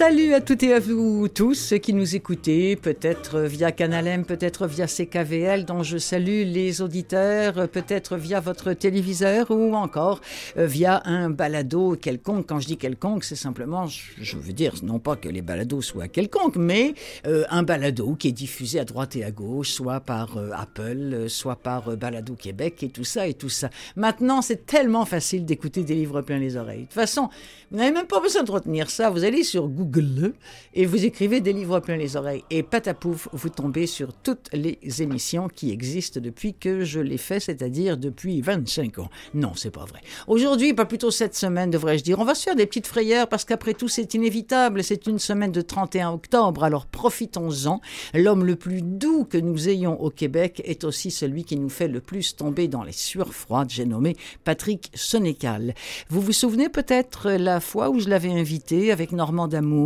Salut à toutes et à vous tous qui nous écoutez, peut-être via Canal M, peut-être via CKVL, dont je salue les auditeurs, peut-être via votre téléviseur ou encore euh, via un balado quelconque. Quand je dis quelconque, c'est simplement, je veux dire, non pas que les balados soient quelconques, mais euh, un balado qui est diffusé à droite et à gauche, soit par euh, Apple, soit par Balado Québec et tout ça et tout ça. Maintenant, c'est tellement facile d'écouter des livres plein les oreilles. De toute façon, vous n'avez même pas besoin de retenir ça. Vous allez sur Google et vous écrivez des livres plein les oreilles. Et patapouf, vous tombez sur toutes les émissions qui existent depuis que je les fais, c'est-à-dire depuis 25 ans. Non, c'est pas vrai. Aujourd'hui, pas plutôt cette semaine, devrais-je dire. On va se faire des petites frayeurs parce qu'après tout, c'est inévitable. C'est une semaine de 31 octobre, alors profitons-en. L'homme le plus doux que nous ayons au Québec est aussi celui qui nous fait le plus tomber dans les sueurs froides. J'ai nommé Patrick Sénécal. Vous vous souvenez peut-être la fois où je l'avais invité avec Normand Damour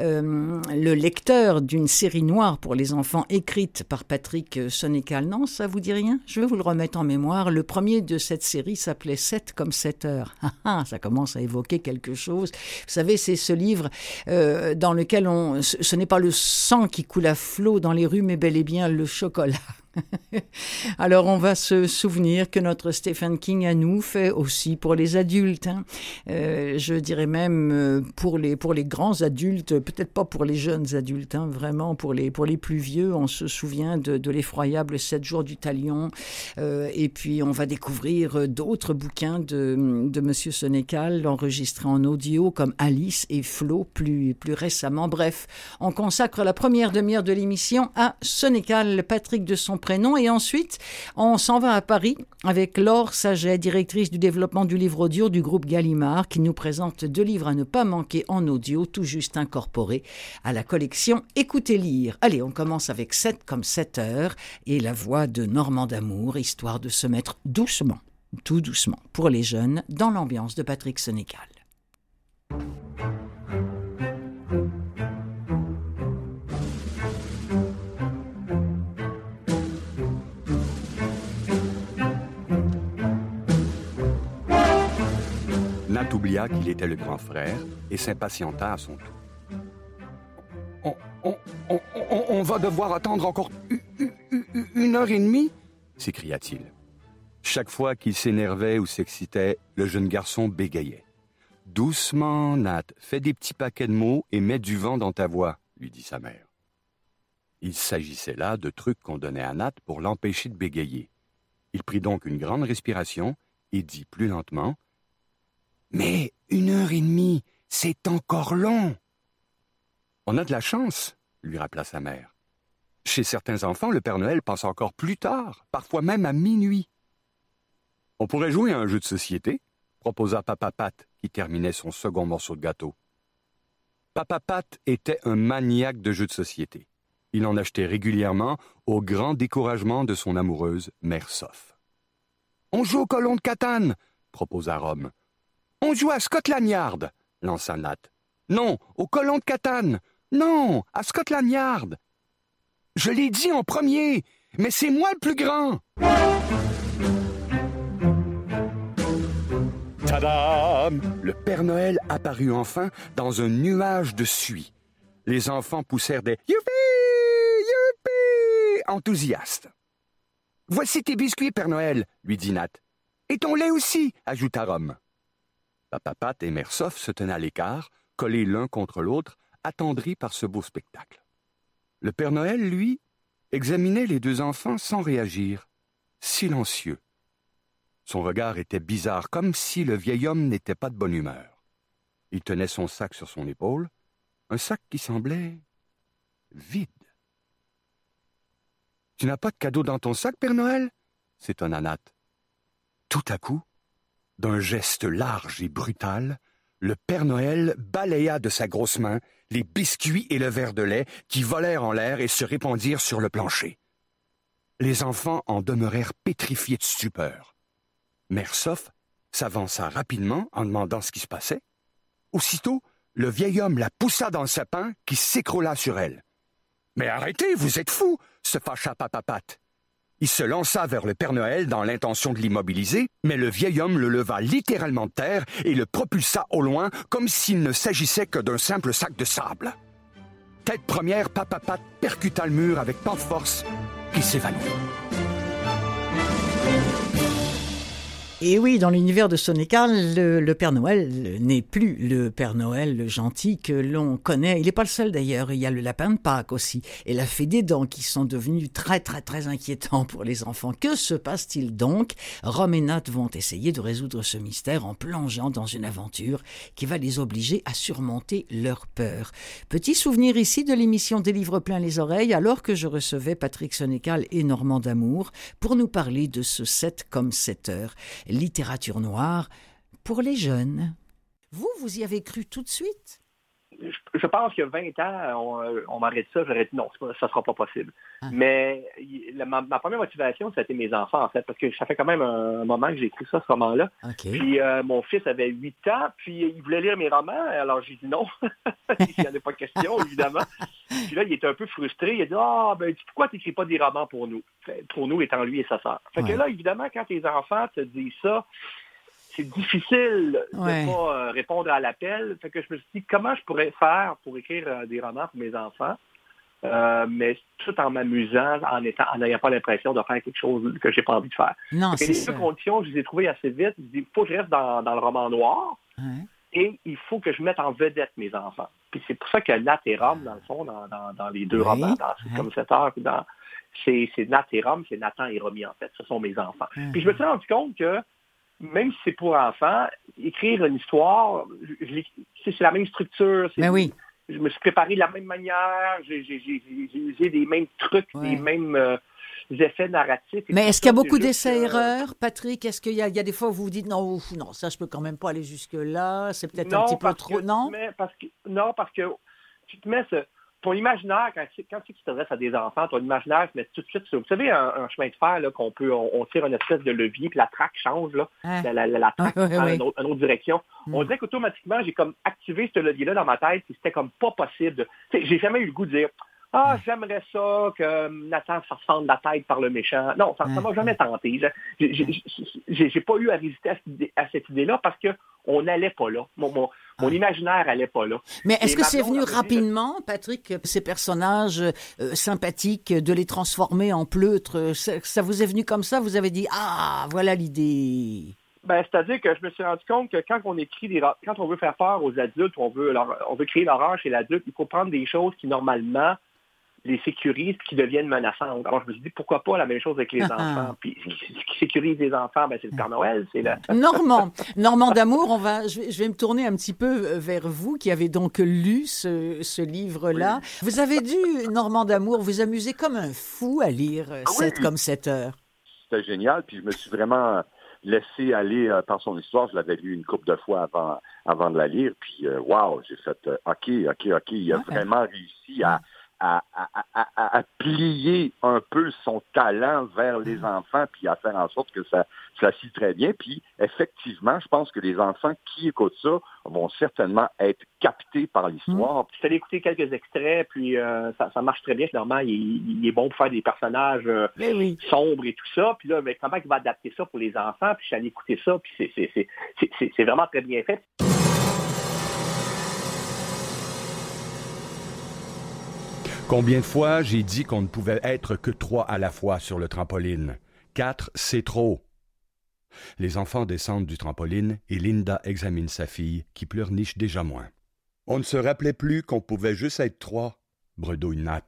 euh, le lecteur d'une série noire pour les enfants écrite par Patrick Sonécal. Non, ça vous dit rien? Je vais vous le remettre en mémoire. Le premier de cette série s'appelait 7 comme 7 heures. Ah, ah, ça commence à évoquer quelque chose. Vous savez, c'est ce livre euh, dans lequel on, ce n'est pas le sang qui coule à flot dans les rues, mais bel et bien le chocolat. Alors on va se souvenir que notre Stephen King à nous fait aussi pour les adultes. Hein. Euh, je dirais même euh, pour les pour les grands adultes, peut-être pas pour les jeunes adultes, hein, vraiment pour les pour les plus vieux. On se souvient de, l'effroyable Sept jours du Talion. Euh, et puis on va découvrir d'autres bouquins de de Monsieur Sénécal enregistrés en audio comme Alice et Flo plus plus récemment. Bref, on consacre la première demi-heure de l'émission à Sénécal, Patrick de son prénom. Et ensuite, on s'en va à Paris avec Laure Saget, directrice du développement du livre audio du groupe Gallimard, qui nous présente deux livres à ne pas manquer en audio, tout juste incorporés à la collection Écoutez lire. Allez, on commence avec 7 comme 7 heures et la voix de Normand d'Amour, histoire de se mettre doucement, tout doucement, pour les jeunes, dans l'ambiance de Patrick Sénécal. Oublia qu'il était le grand frère et s'impatienta à son tour. On, va devoir attendre encore une heure et demie? s'écria-t-il. Chaque fois qu'il s'énervait ou s'excitait, le jeune garçon bégayait. Doucement, Nat, fais des petits paquets de mots et mets du vent dans ta voix, lui dit sa mère. Il s'agissait là de trucs qu'on donnait à Nat pour l'empêcher de bégayer. Il prit donc une grande respiration et dit plus lentement mais une heure et demie, c'est encore long. On a de la chance, lui rappela sa mère. Chez certains enfants, le Père Noël passe encore plus tard, parfois même à minuit. On pourrait jouer à un jeu de société, proposa Papa Pat, qui terminait son second morceau de gâteau. Papa Pat était un maniaque de jeux de société. Il en achetait régulièrement au grand découragement de son amoureuse, Mère Soph. On joue au colon de Catane, proposa Rome. On joue à Scotland Yard, lança Nat. Non, au colon de Catane. Non, à Scotland Yard. Je l'ai dit en premier, mais c'est moi le plus grand. Tadam! Le Père Noël apparut enfin dans un nuage de suie. Les enfants poussèrent des Youpi! Youpi! enthousiastes. Voici tes biscuits, Père Noël, lui dit Nat. Et ton lait aussi, ajouta Rome. Papa Pat et Mère Soph se tenaient à l'écart, collés l'un contre l'autre, attendris par ce beau spectacle. Le Père Noël, lui, examinait les deux enfants sans réagir, silencieux. Son regard était bizarre, comme si le vieil homme n'était pas de bonne humeur. Il tenait son sac sur son épaule, un sac qui semblait vide. Tu n'as pas de cadeau dans ton sac, Père Noël? s'étonna Nat. Tout à coup, d'un geste large et brutal, le Père Noël balaya de sa grosse main les biscuits et le verre de lait qui volèrent en l'air et se répandirent sur le plancher. Les enfants en demeurèrent pétrifiés de stupeur. Mère Soph s'avança rapidement en demandant ce qui se passait. Aussitôt, le vieil homme la poussa dans le sapin qui s'écroula sur elle. Mais arrêtez, vous êtes fou se fâcha Papapat. Il se lança vers le Père Noël dans l'intention de l'immobiliser, mais le vieil homme le leva littéralement de terre et le propulsa au loin comme s'il ne s'agissait que d'un simple sac de sable. Tête première, Papapat percuta le mur avec tant de force qu'il s'évanouit. Et oui, dans l'univers de Sonic le, Père Noël n'est plus le Père Noël le gentil que l'on connaît. Il n'est pas le seul d'ailleurs. Il y a le lapin de Pâques aussi et la fée des dents qui sont devenus très très très inquiétants pour les enfants. Que se passe-t-il donc? Rome et Nat vont essayer de résoudre ce mystère en plongeant dans une aventure qui va les obliger à surmonter leur peur. Petit souvenir ici de l'émission Des livres plein les oreilles alors que je recevais Patrick Sonécal et Normand Damour pour nous parler de ce 7 comme 7 heures littérature noire pour les jeunes. Vous, vous y avez cru tout de suite? Je pense qu'il y a 20 ans, on, m'arrête ça, j'aurais dit non, ça ne sera pas possible. Ah. Mais ma, première motivation, c'était mes enfants, en fait, parce que ça fait quand même un, moment que j'ai écrit ça, ce roman-là. Puis euh, mon fils avait 8 ans, puis il voulait lire mes romans, alors j'ai dit non. il n'y en avait pas question, évidemment. puis là, il était un peu frustré. Il a dit Ah, ben, pourquoi tu n'écris pas des romans pour nous? Pour nous, étant lui et sa sœur. Fait que là, évidemment, quand tes enfants te disent ça, c'est difficile de ne pas euh, répondre à l'appel. Fait que je me suis dit, comment je pourrais faire pour écrire euh, des romans pour mes enfants, euh, mais tout en m'amusant, en étant, en n'ayant pas l'impression de faire quelque chose que j'ai pas envie de faire. Non, c'est les deux conditions, je les ai trouvées assez vite. Il faut que je reste dans, le roman noir. Et il faut que je mette en vedette mes enfants. Puis c'est pour ça que Nat et Rome, dans le fond, dans, les deux romans, dans comme cette heure, dans, c'est, Nat et Rome, c'est Nathan et Romy, en fait. Ce sont mes enfants. Puis je me suis rendu compte que même si c'est pour enfants, écrire une histoire, c'est la même structure. Mais ben oui. Je me suis préparé de la même manière, j'ai usé des mêmes trucs, des mêmes euh, effets narratifs. Mais est-ce qu'il y a beaucoup d'essais-erreurs, Patrick? Est-ce qu'il y, a des fois où vous vous dites non, non, ça je peux quand même pas aller jusque-là, c'est peut-être un petit peu trop. non? parce que, non, parce que tu te mets ce, ton imaginaire, quand, quand tu t'adresses à des enfants, ton imaginaire se met tout de suite sur. Vous savez, un, chemin de fer, qu'on peut, on, tire une espèce de levier, puis la traque change, là, ah. la, la, traque ah, dans une, autre, direction. On hmm. dirait qu'automatiquement, j'ai comme activé ce levier-là dans ma tête, puis c'était comme pas possible. J'ai jamais eu le goût de dire ah, j'aimerais ça que Nathan se fasse la tête par le méchant. Non, ça ne m'a jamais tenté. J'ai pas eu à résister à cette idée-là parce qu'on n'allait pas là. Mon, ah. imaginaire n'allait pas là. Mais est-ce que c'est venu rapidement, Patrick, ces personnages euh, sympathiques, de les transformer en pleutres? Ça, vous est venu comme ça? Vous avez dit, ah, voilà l'idée. Ben, c'est-à-dire que je me suis rendu compte que quand on écrit des quand on veut faire peur aux adultes, on veut on veut créer l'horreur chez l'adulte, il faut prendre des choses qui normalement les sécurisent qui deviennent menaçantes. Alors, je me suis dit, pourquoi pas la même chose avec les enfants? Puis, ce qui sécurise les enfants, ben, c'est le Père Noël, c'est le... Normand, Normand d'amour, on va, je vais, me tourner un petit peu euh, vers vous, qui avez donc lu ce, livre-là. Vous avez dû, Normand d'amour, vous amuser comme un fou à lire euh, ah comme cette heure. C'était génial, puis je me suis vraiment laissé aller euh, par son histoire. Je l'avais lu une couple de fois avant, avant de la lire, puis waouh, j'ai fait OK, OK, OK. Il a vraiment réussi à à, plier un peu son talent vers les mm. enfants, puis à faire en sorte que ça, ça s'y très bien. Puis effectivement, je pense que les enfants qui écoutent ça vont certainement être captés par l'histoire. Je suis écouter quelques extraits, puis euh, ça, marche très bien. Finalement, il, est bon pour faire des personnages euh, sombres et tout ça. Puis là, mais comment il va adapter ça pour les enfants? Puis je suis allé écouter ça, puis c'est vraiment très bien fait. Combien de fois j'ai dit qu'on ne pouvait être que trois à la fois sur le trampoline? Quatre, c'est trop. Les enfants descendent du trampoline et Linda examine sa fille, qui pleurniche déjà moins. On ne se rappelait plus qu'on pouvait juste être trois, bredouille Nat.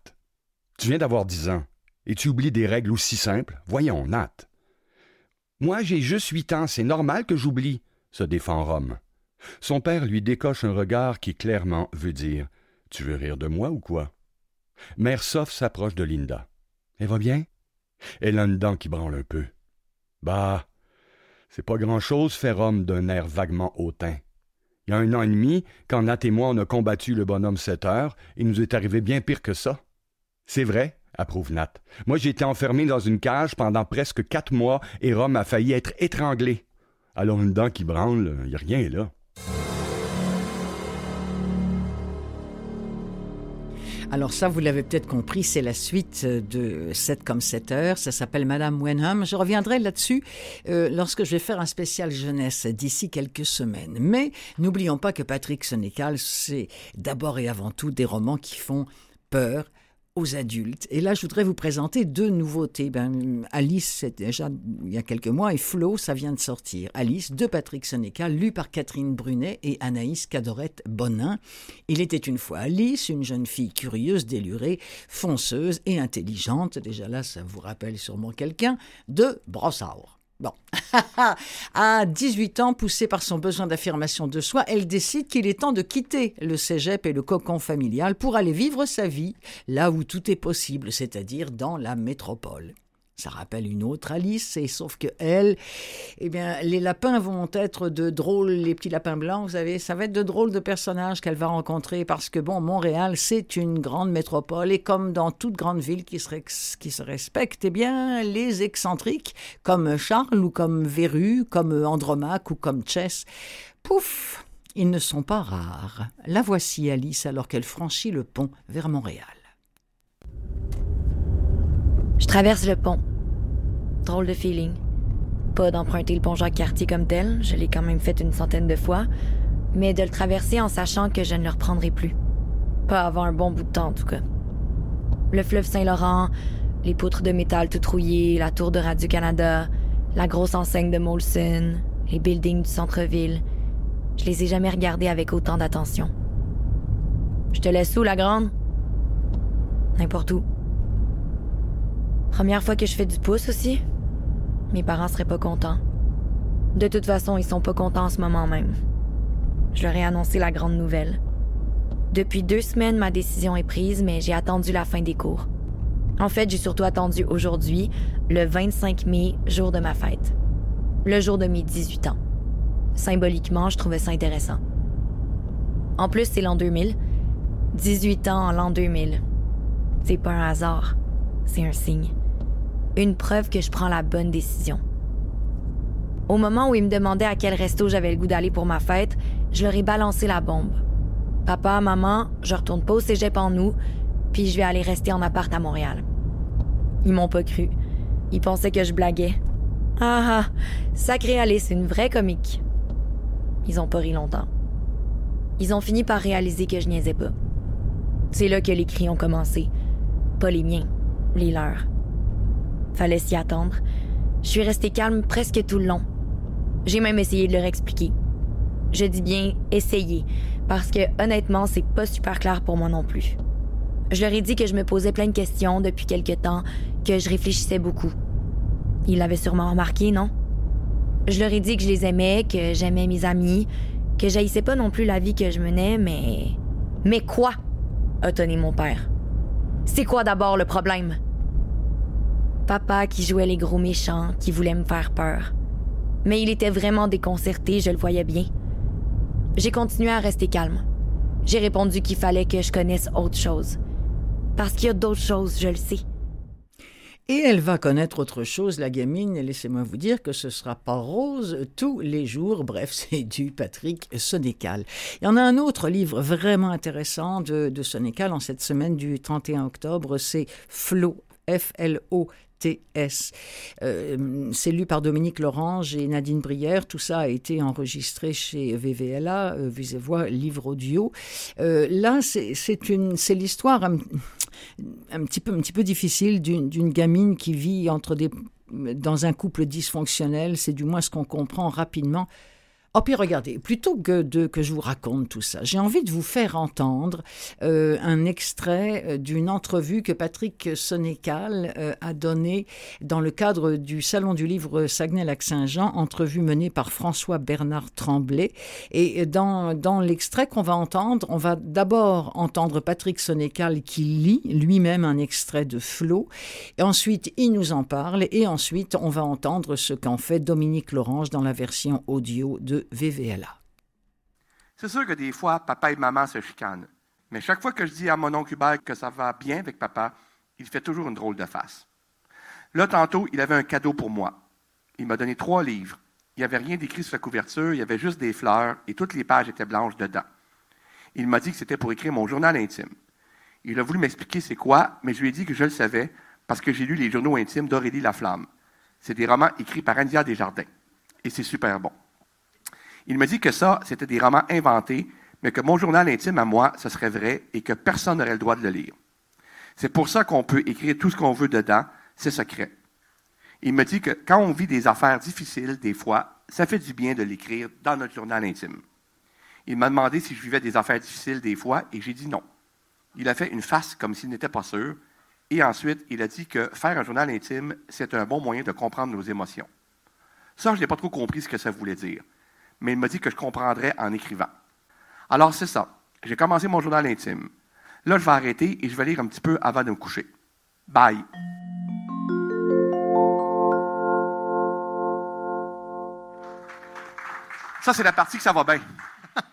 Tu viens d'avoir dix ans, et tu oublies des règles aussi simples? Voyons, Nat. Moi, j'ai juste huit ans, c'est normal que j'oublie, se défend Rome. Son père lui décoche un regard qui clairement veut dire Tu veux rire de moi ou quoi Mère Sof s'approche de Linda. Elle va bien? Elle a une dent qui branle un peu. Bah, c'est pas grand-chose, fait Rome d'un air vaguement hautain. Il y a un an et demi, quand Nat et moi on a combattu le bonhomme sept heures, il nous est arrivé bien pire que ça. C'est vrai, approuve Nat. Moi j'ai été enfermé dans une cage pendant presque quatre mois et Rome a failli être étranglé. Alors une dent qui branle, y a rien là. Alors ça, vous l'avez peut-être compris, c'est la suite de 7 comme 7 heures. Ça s'appelle Madame Wenham. Je reviendrai là-dessus euh, lorsque je vais faire un spécial jeunesse d'ici quelques semaines. Mais n'oublions pas que Patrick Sénécal, c'est d'abord et avant tout des romans qui font peur, aux adultes. Et là, je voudrais vous présenter deux nouveautés. Ben, Alice, c'est déjà il y a quelques mois, et Flo, ça vient de sortir. Alice, de Patrick Sénécal, lu par Catherine Brunet et Anaïs Cadorette Bonin. Il était une fois Alice, une jeune fille curieuse, délurée, fonceuse et intelligente. Déjà là, ça vous rappelle sûrement quelqu'un de Brossard. Bon. à 18 ans, poussée par son besoin d'affirmation de soi, elle décide qu'il est temps de quitter le cégep et le cocon familial pour aller vivre sa vie là où tout est possible, c'est-à-dire dans la métropole. Ça rappelle une autre Alice, et sauf que elle, eh bien, les lapins vont être de drôles, les petits lapins blancs, vous savez, ça va être de drôles de personnages qu'elle va rencontrer parce que, bon, Montréal, c'est une grande métropole et comme dans toute grande ville qui se, qui se respecte, eh bien, les excentriques, comme Charles ou comme Véru, comme Andromaque ou comme Chess, pouf, ils ne sont pas rares. La voici Alice alors qu'elle franchit le pont vers Montréal. Je traverse le pont. Drôle de feeling. Pas d'emprunter le pont Jacques-Cartier comme tel, je l'ai quand même fait une centaine de fois, mais de le traverser en sachant que je ne le reprendrai plus. Pas avant un bon bout de temps, en tout cas. Le fleuve Saint-Laurent, les poutres de métal tout rouillées, la tour de Radio-Canada, la grosse enseigne de Molson, les buildings du centre-ville. Je les ai jamais regardés avec autant d'attention. Je te laisse où, la grande? N'importe où. Première fois que je fais du pouce aussi. Mes parents seraient pas contents. De toute façon, ils sont pas contents en ce moment même. Je leur ai annoncé la grande nouvelle. Depuis deux semaines, ma décision est prise, mais j'ai attendu la fin des cours. En fait, j'ai surtout attendu aujourd'hui, le 25 mai, jour de ma fête. Le jour de mes 18 ans. Symboliquement, je trouvais ça intéressant. En plus, c'est l'an 2000. 18 ans en l'an 2000. C'est pas un hasard, c'est un signe. Une preuve que je prends la bonne décision. Au moment où ils me demandaient à quel resto j'avais le goût d'aller pour ma fête, je leur ai balancé la bombe. Papa, maman, je retourne pas au cégep en nous, puis je vais aller rester en appart à Montréal. Ils m'ont pas cru. Ils pensaient que je blaguais. Ah ah, sacré Alice, une vraie comique. Ils ont pas ri longtemps. Ils ont fini par réaliser que je niaisais pas. C'est là que les cris ont commencé. Pas les miens, les leurs. Fallait s'y attendre. Je suis restée calme presque tout le long. J'ai même essayé de leur expliquer. Je dis bien essayer, parce que honnêtement, c'est pas super clair pour moi non plus. Je leur ai dit que je me posais plein de questions depuis quelque temps, que je réfléchissais beaucoup. Ils l'avaient sûrement remarqué, non? Je leur ai dit que je les aimais, que j'aimais mes amis, que j'haïssais pas non plus la vie que je menais, mais. Mais quoi? a tonné mon père. C'est quoi d'abord le problème? Papa qui jouait les gros méchants, qui voulait me faire peur. Mais il était vraiment déconcerté, je le voyais bien. J'ai continué à rester calme. J'ai répondu qu'il fallait que je connaisse autre chose. Parce qu'il y a d'autres choses, je le sais. Et elle va connaître autre chose, la gamine, laissez-moi vous dire que ce sera pas rose tous les jours. Bref, c'est du Patrick Sénécal. Il y en a un autre livre vraiment intéressant de, de Sénécal en cette semaine du 31 octobre, c'est Flo, F-L-O euh, c'est lu par Dominique Lorange et Nadine Brière. Tout ça a été enregistré chez VVLA, euh, Voix Livre Audio. Euh, là, c'est l'histoire un, petit peu, un petit peu difficile d'une gamine qui vit entre des, dans un couple dysfonctionnel. C'est du moins ce qu'on comprend rapidement. Oh, puis regardez, plutôt que, de, que je vous raconte tout ça, j'ai envie de vous faire entendre euh, un extrait euh, d'une entrevue que Patrick Sonécal euh, a donnée dans le cadre du Salon du livre Saguenay-Lac-Saint-Jean, entrevue menée par François Bernard Tremblay. Et dans, dans l'extrait qu'on va entendre, on va d'abord entendre Patrick Sonécal qui lit lui-même un extrait de Flo, et ensuite il nous en parle, et ensuite on va entendre ce qu'en fait Dominique Lorange dans la version audio de VVLA. C'est sûr que des fois, papa et maman se chicanent. Mais chaque fois que je dis à mon oncle Hubert que ça va bien avec papa, il fait toujours une drôle de face. Là, tantôt, il avait un cadeau pour moi. Il m'a donné trois livres. Il n'y avait rien d'écrit sur la couverture, il y avait juste des fleurs et toutes les pages étaient blanches dedans. Il m'a dit que c'était pour écrire mon journal intime. Il a voulu m'expliquer c'est quoi, mais je lui ai dit que je le savais parce que j'ai lu les journaux intimes d'Aurélie Laflamme. C'est des romans écrits par Andia Desjardins. Et c'est super bon. Il m'a dit que ça, c'était des romans inventés, mais que mon journal intime à moi, ce serait vrai et que personne n'aurait le droit de le lire. C'est pour ça qu'on peut écrire tout ce qu'on veut dedans, c'est secret. Il me dit que quand on vit des affaires difficiles, des fois, ça fait du bien de l'écrire dans notre journal intime. Il m'a demandé si je vivais des affaires difficiles des fois, et j'ai dit non. Il a fait une face comme s'il n'était pas sûr, et ensuite, il a dit que faire un journal intime, c'est un bon moyen de comprendre nos émotions. Ça, je n'ai pas trop compris ce que ça voulait dire, mais il m'a dit que je comprendrais en écrivant. Alors, c'est ça. J'ai commencé mon journal intime. Là, je vais arrêter et je vais lire un petit peu avant de me coucher. Bye. Ça, c'est la partie que ça va bien.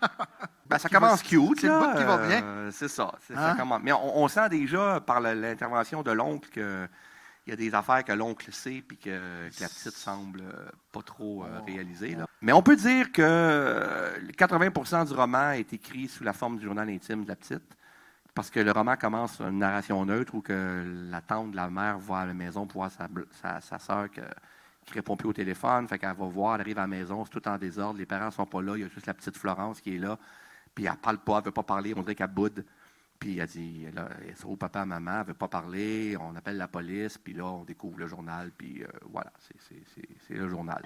Ben, ça commence cute. C'est le bout qui va bien. Euh, c'est ça. ça Hein? commence. Mais on, on sent déjà par l'intervention de l'oncle qu'il y a des affaires que l'oncle sait puis que, que la petite semble euh, pas trop euh, réaliser. là. Mais on peut dire que euh, 80% du roman est écrit sous la forme du journal intime de la petite. Parce que le roman commence une narration neutre où que la tante de la mère va à la maison pour voir sa, sa, sa soeur que- qui répond plus au téléphone. Fait qu'elle va voir, elle arrive à la maison, c'est tout en désordre, les parents sont pas là, il y a juste la petite Florence qui est là. Puis elle parle pas, elle veut pas parler, on dirait qu'elle boude. Puis elle dit, là, au papa, maman, elle veut pas parler, on appelle la police, puis là, on découvre le journal, puis euh, voilà, c'est le journal.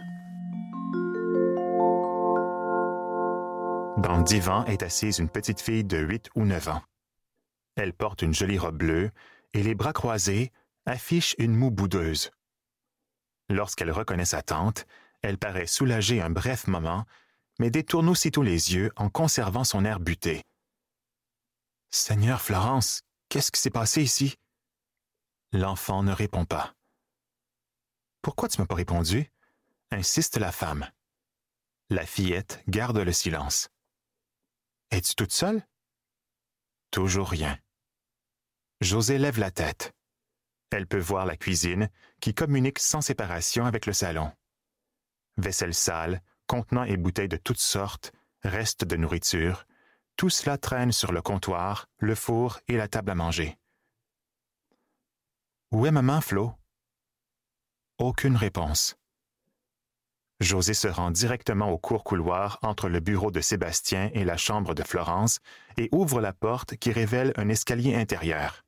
Dans le divan est assise une petite fille de 8 ou 9 ans. Elle porte une jolie robe bleue et les bras croisés affiche une moue boudeuse. Lorsqu'elle reconnaît sa tante, elle paraît soulagée un bref moment, mais détourne aussitôt les yeux en conservant son air buté. Seigneur Florence, qu'est-ce qui s'est passé ici? L'enfant ne répond pas. Pourquoi tu m'as pas répondu? insiste la femme. La fillette garde le silence. Es-tu toute seule? Toujours rien. José lève la tête. Elle peut voir la cuisine, qui communique sans séparation avec le salon. Vaisselle sale, contenant et bouteilles de toutes sortes, restes de nourriture, tout cela traîne sur le comptoir, le four et la table à manger. Où est maman, Flo? Aucune réponse. José se rend directement au court couloir entre le bureau de Sébastien et la chambre de Florence et ouvre la porte qui révèle un escalier intérieur.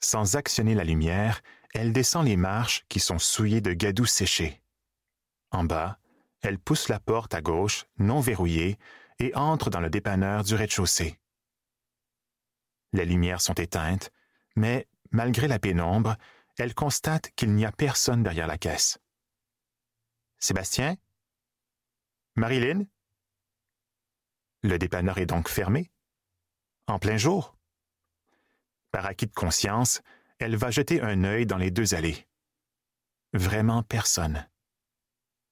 Sans actionner la lumière, elle descend les marches qui sont souillées de gadou séchés. En bas, elle pousse la porte à gauche, non verrouillée, et entre dans le dépanneur du rez-de-chaussée. Les lumières sont éteintes, mais malgré la pénombre, elle constate qu'il n'y a personne derrière la caisse. Sébastien? Marilyn? Le dépanneur est donc fermé? En plein jour? Par acquis de conscience, elle va jeter un œil dans les deux allées. Vraiment personne.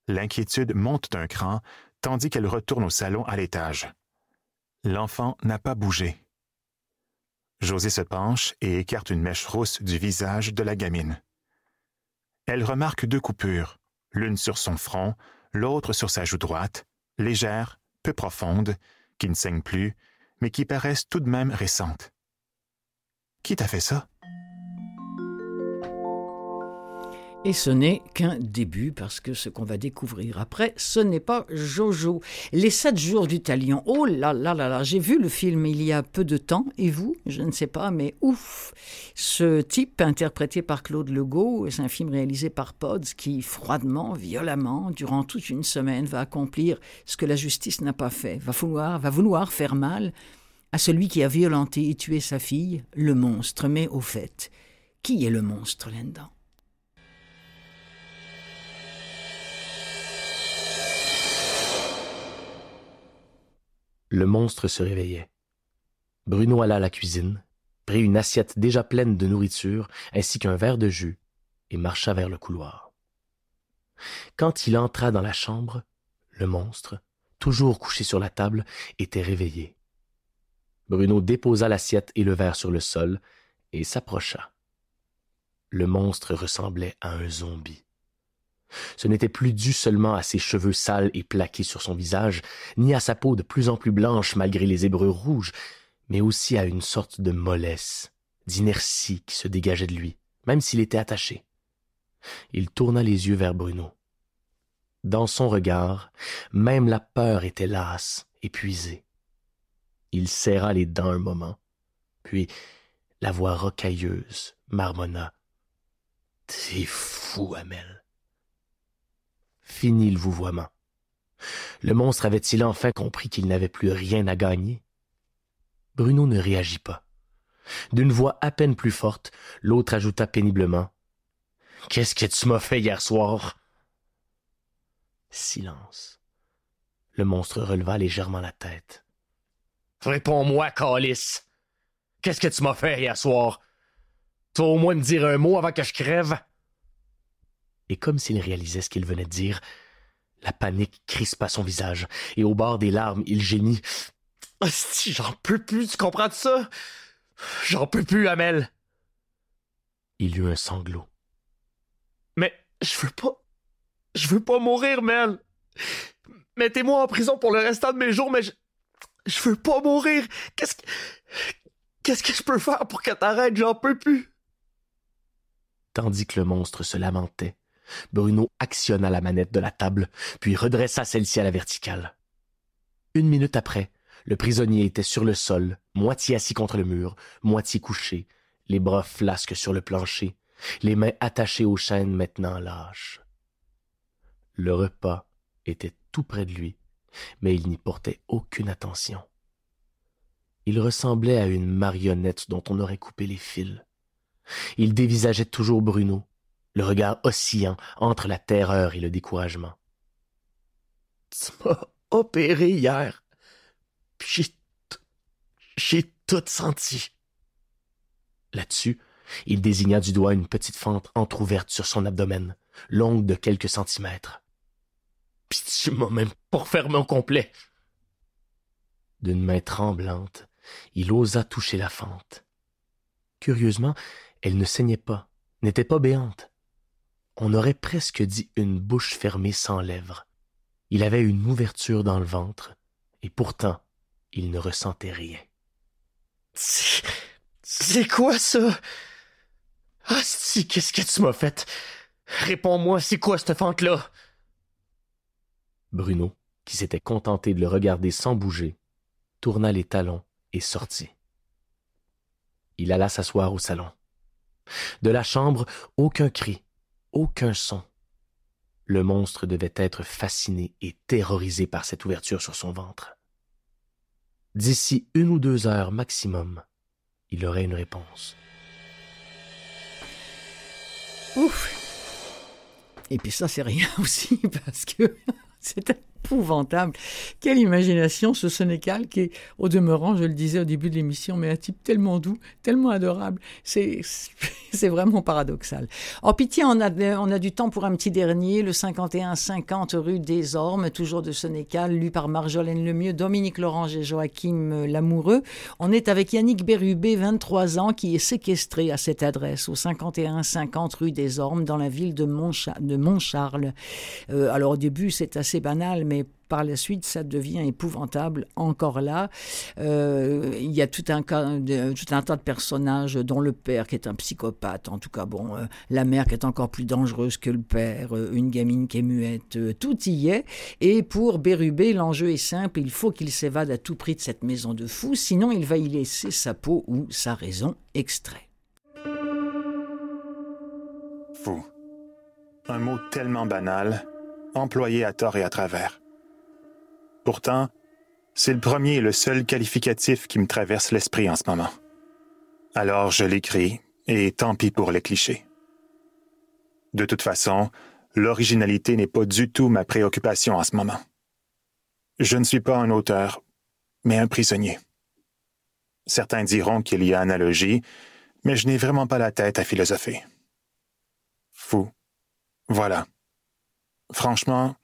L'inquiétude monte d'un cran tandis qu'elle retourne au salon à l'étage. L'enfant n'a pas bougé. José se penche et écarte une mèche rousse du visage de la gamine. Elle remarque deux coupures, l'une sur son front, l'autre sur sa joue droite, légères, peu profondes, qui ne saignent plus, mais qui paraissent tout de même récentes. Qui t'a fait ça? Et ce n'est qu'un début, parce que ce qu'on va découvrir après, ce n'est pas Jojo. Les sept jours du talion. Oh là là là là, j'ai vu le film il y a peu de temps, et vous Je ne sais pas, mais ouf Ce type, interprété par Claude Legault, c'est un film réalisé par Pods qui, froidement, violemment, durant toute une semaine, va accomplir ce que la justice n'a pas fait, va vouloir, va vouloir faire mal à celui qui a violenté et tué sa fille, le monstre. Mais au fait, qui est le monstre là-dedans? Le monstre se réveillait. Bruno alla à la cuisine, prit une assiette déjà pleine de nourriture ainsi qu'un verre de jus et marcha vers le couloir. Quand il entra dans la chambre, le monstre, toujours couché sur la table, était réveillé. Bruno déposa l'assiette et le verre sur le sol et s'approcha. Le monstre ressemblait à un zombie. Ce n'était plus dû seulement à ses cheveux sales et plaqués sur son visage, ni à sa peau de plus en plus blanche malgré les hébreux rouges, mais aussi à une sorte de mollesse d'inertie qui se dégageait de lui, même s'il était attaché. Il tourna les yeux vers Bruno. Dans son regard, même la peur était lasse, épuisée. Il serra les dents un moment, puis la voix rocailleuse marmonna. T'es fou, Amel. Fini le vouvoiement. Le monstre avait-il enfin compris qu'il n'avait plus rien à gagner? Bruno ne réagit pas. D'une voix à peine plus forte, l'autre ajouta péniblement. Qu'est-ce que tu m'as fait hier soir? Silence. Le monstre releva légèrement la tête. Réponds-moi, Calice. Qu'est-ce que tu m'as fait hier soir? Tu vas au moins me dire un mot avant que je crève? Et comme s'il réalisait ce qu'il venait de dire, la panique crispa son visage, et au bord des larmes, il gémit. Si j'en peux plus, tu comprends ça? J'en peux plus, Amel. Il eut un sanglot. Mais je veux pas. Je veux pas mourir, Mel. Mettez-moi en prison pour le restant de mes jours, mais je. Je veux pas mourir. Qu'est-ce que. Qu'est-ce que je peux faire pour que t'arrêtes? J'en peux plus. Tandis que le monstre se lamentait, Bruno actionna la manette de la table, puis redressa celle-ci à la verticale. Une minute après, le prisonnier était sur le sol, moitié assis contre le mur, moitié couché, les bras flasques sur le plancher, les mains attachées aux chaînes maintenant lâches. Le repas était tout près de lui, mais il n'y portait aucune attention. Il ressemblait à une marionnette dont on aurait coupé les fils. Il dévisageait toujours Bruno, le regard oscillant entre la terreur et le découragement. Tu m'as opéré hier. J'ai j'ai tout senti. Là-dessus, il désigna du doigt une petite fente entr'ouverte sur son abdomen, longue de quelques centimètres. Pis tu m'as même pas fermé au complet. D'une main tremblante, il osa toucher la fente. Curieusement, elle ne saignait pas, n'était pas béante on aurait presque dit une bouche fermée sans lèvres. Il avait une ouverture dans le ventre, et pourtant il ne ressentait rien. C'est quoi ça? Ah si, qu'est-ce que tu m'as fait? Réponds-moi, c'est quoi cette fente-là? Bruno, qui s'était contenté de le regarder sans bouger, tourna les talons et sortit. Il alla s'asseoir au salon. De la chambre, aucun cri, aucun son. Le monstre devait être fasciné et terrorisé par cette ouverture sur son ventre. D'ici une ou deux heures maximum, il aurait une réponse. Ouf. Et puis ça, c'est rien aussi, parce que c'était épouvantable. Quelle imagination ce Sénécal qui est, au demeurant, je le disais au début de l'émission, mais un type tellement doux, tellement adorable. C'est, vraiment paradoxal. En pitié, on a, on a du temps pour un petit dernier, le 51-50 rue des Ormes, toujours de Sénécal, lu par Marjolaine Lemieux, Dominique Lorange et Joachim Lamoureux. On est avec Yannick Bérubé, 23 ans, qui est séquestré à cette adresse, au 51-50 rue des Ormes, dans la ville de, de Montcharles. Euh, alors au début, c'est assez banal, par la suite, ça devient épouvantable encore là. Euh, il y a tout un, tas de personnages, dont le père qui est un psychopathe, en tout cas, bon, euh, la mère qui est encore plus dangereuse que le père, euh, une gamine qui est muette, tout y est. Et pour Bérubé, l'enjeu est simple, il faut qu'il s'évade à tout prix de cette maison de fou, sinon il va y laisser sa peau ou sa raison extrait. Fou. Un mot tellement banal, employé à tort et à travers. Pourtant, c'est le premier et le seul qualificatif qui me traverse l'esprit en ce moment. Alors je l'écris, et tant pis pour les clichés. De toute façon, l'originalité n'est pas du tout ma préoccupation en ce moment. Je ne suis pas un auteur, mais un prisonnier. Certains diront qu'il y a analogie, mais je n'ai vraiment pas la tête à philosopher. Fou. Voilà. Franchement,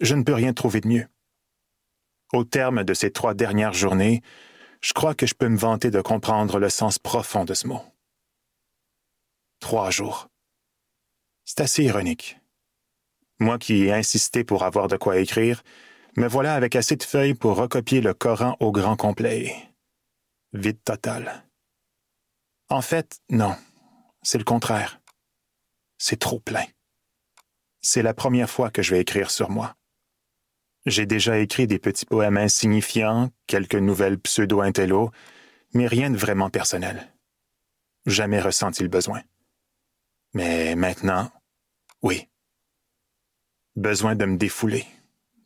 je ne peux rien trouver de mieux. Au terme de ces trois dernières journées, je crois que je peux me vanter de comprendre le sens profond de ce mot. Trois jours. C'est assez ironique. Moi qui ai insisté pour avoir de quoi écrire, me voilà avec assez de feuilles pour recopier le Coran au grand complet. Vide total. En fait, non. C'est le contraire. C'est trop plein. C'est la première fois que je vais écrire sur moi. J'ai déjà écrit des petits poèmes insignifiants, quelques nouvelles pseudo-intello, mais rien de vraiment personnel. Jamais ressenti le besoin. Mais maintenant, oui. Besoin de me défouler,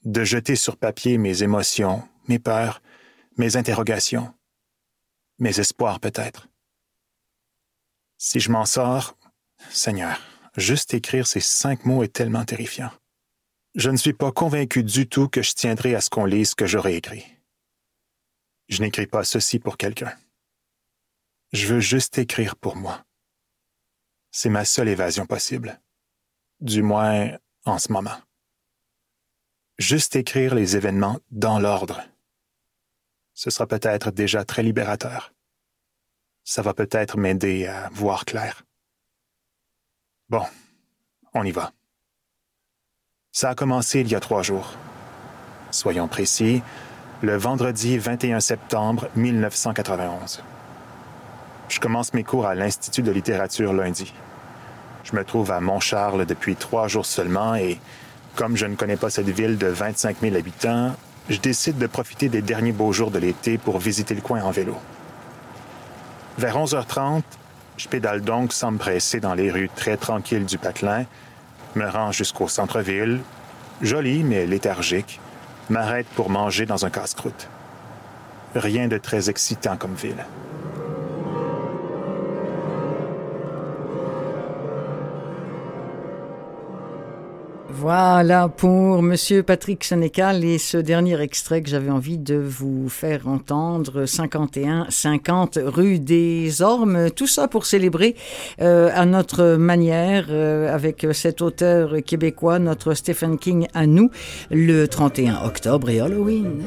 de jeter sur papier mes émotions, mes peurs, mes interrogations, mes espoirs peut-être. Si je m'en sors, Seigneur, juste écrire ces cinq mots est tellement terrifiant. Je ne suis pas convaincu du tout que je tiendrai à ce qu'on lise ce que j'aurais écrit. Je n'écris pas ceci pour quelqu'un. Je veux juste écrire pour moi. C'est ma seule évasion possible. Du moins en ce moment. Juste écrire les événements dans l'ordre. Ce sera peut-être déjà très libérateur. Ça va peut-être m'aider à voir clair. Bon, on y va. Ça a commencé il y a trois jours. Soyons précis, le vendredi 21 septembre 1991. Je commence mes cours à l'Institut de littérature lundi. Je me trouve à Montcharles depuis trois jours seulement et, comme je ne connais pas cette ville de 25 000 habitants, je décide de profiter des derniers beaux jours de l'été pour visiter le coin en vélo. Vers 11h30, je pédale donc sans me presser dans les rues très tranquilles du Patelin me rends jusqu'au centre-ville, joli mais léthargique, m'arrête pour manger dans un casse-croûte. Rien de très excitant comme ville. Voilà pour Monsieur Patrick Sénécal et ce dernier extrait que j'avais envie de vous faire entendre, 51 50 rue des Ormes. Tout ça pour célébrer euh, à notre manière euh, avec cet auteur québécois, notre Stephen King à nous, le 31 octobre et Halloween.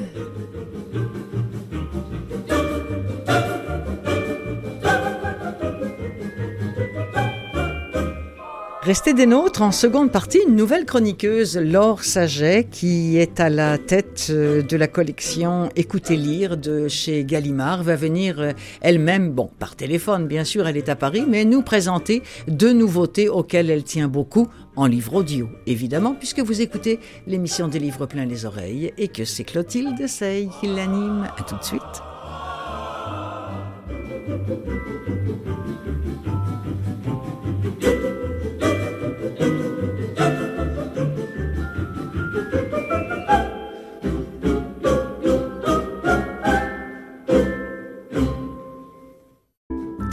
Restez des nôtres en seconde partie, une nouvelle chroniqueuse, Laure Saget, qui est à la tête euh, de la collection Écoutez lire de chez Gallimard, va venir euh, elle-même, bon, par téléphone bien sûr, elle est à Paris, mais nous présenter deux nouveautés auxquelles elle tient beaucoup en livre audio, évidemment, puisque vous écoutez l'émission des livres plein les oreilles et que c'est Clotilde Sey qui l'anime. À tout de suite.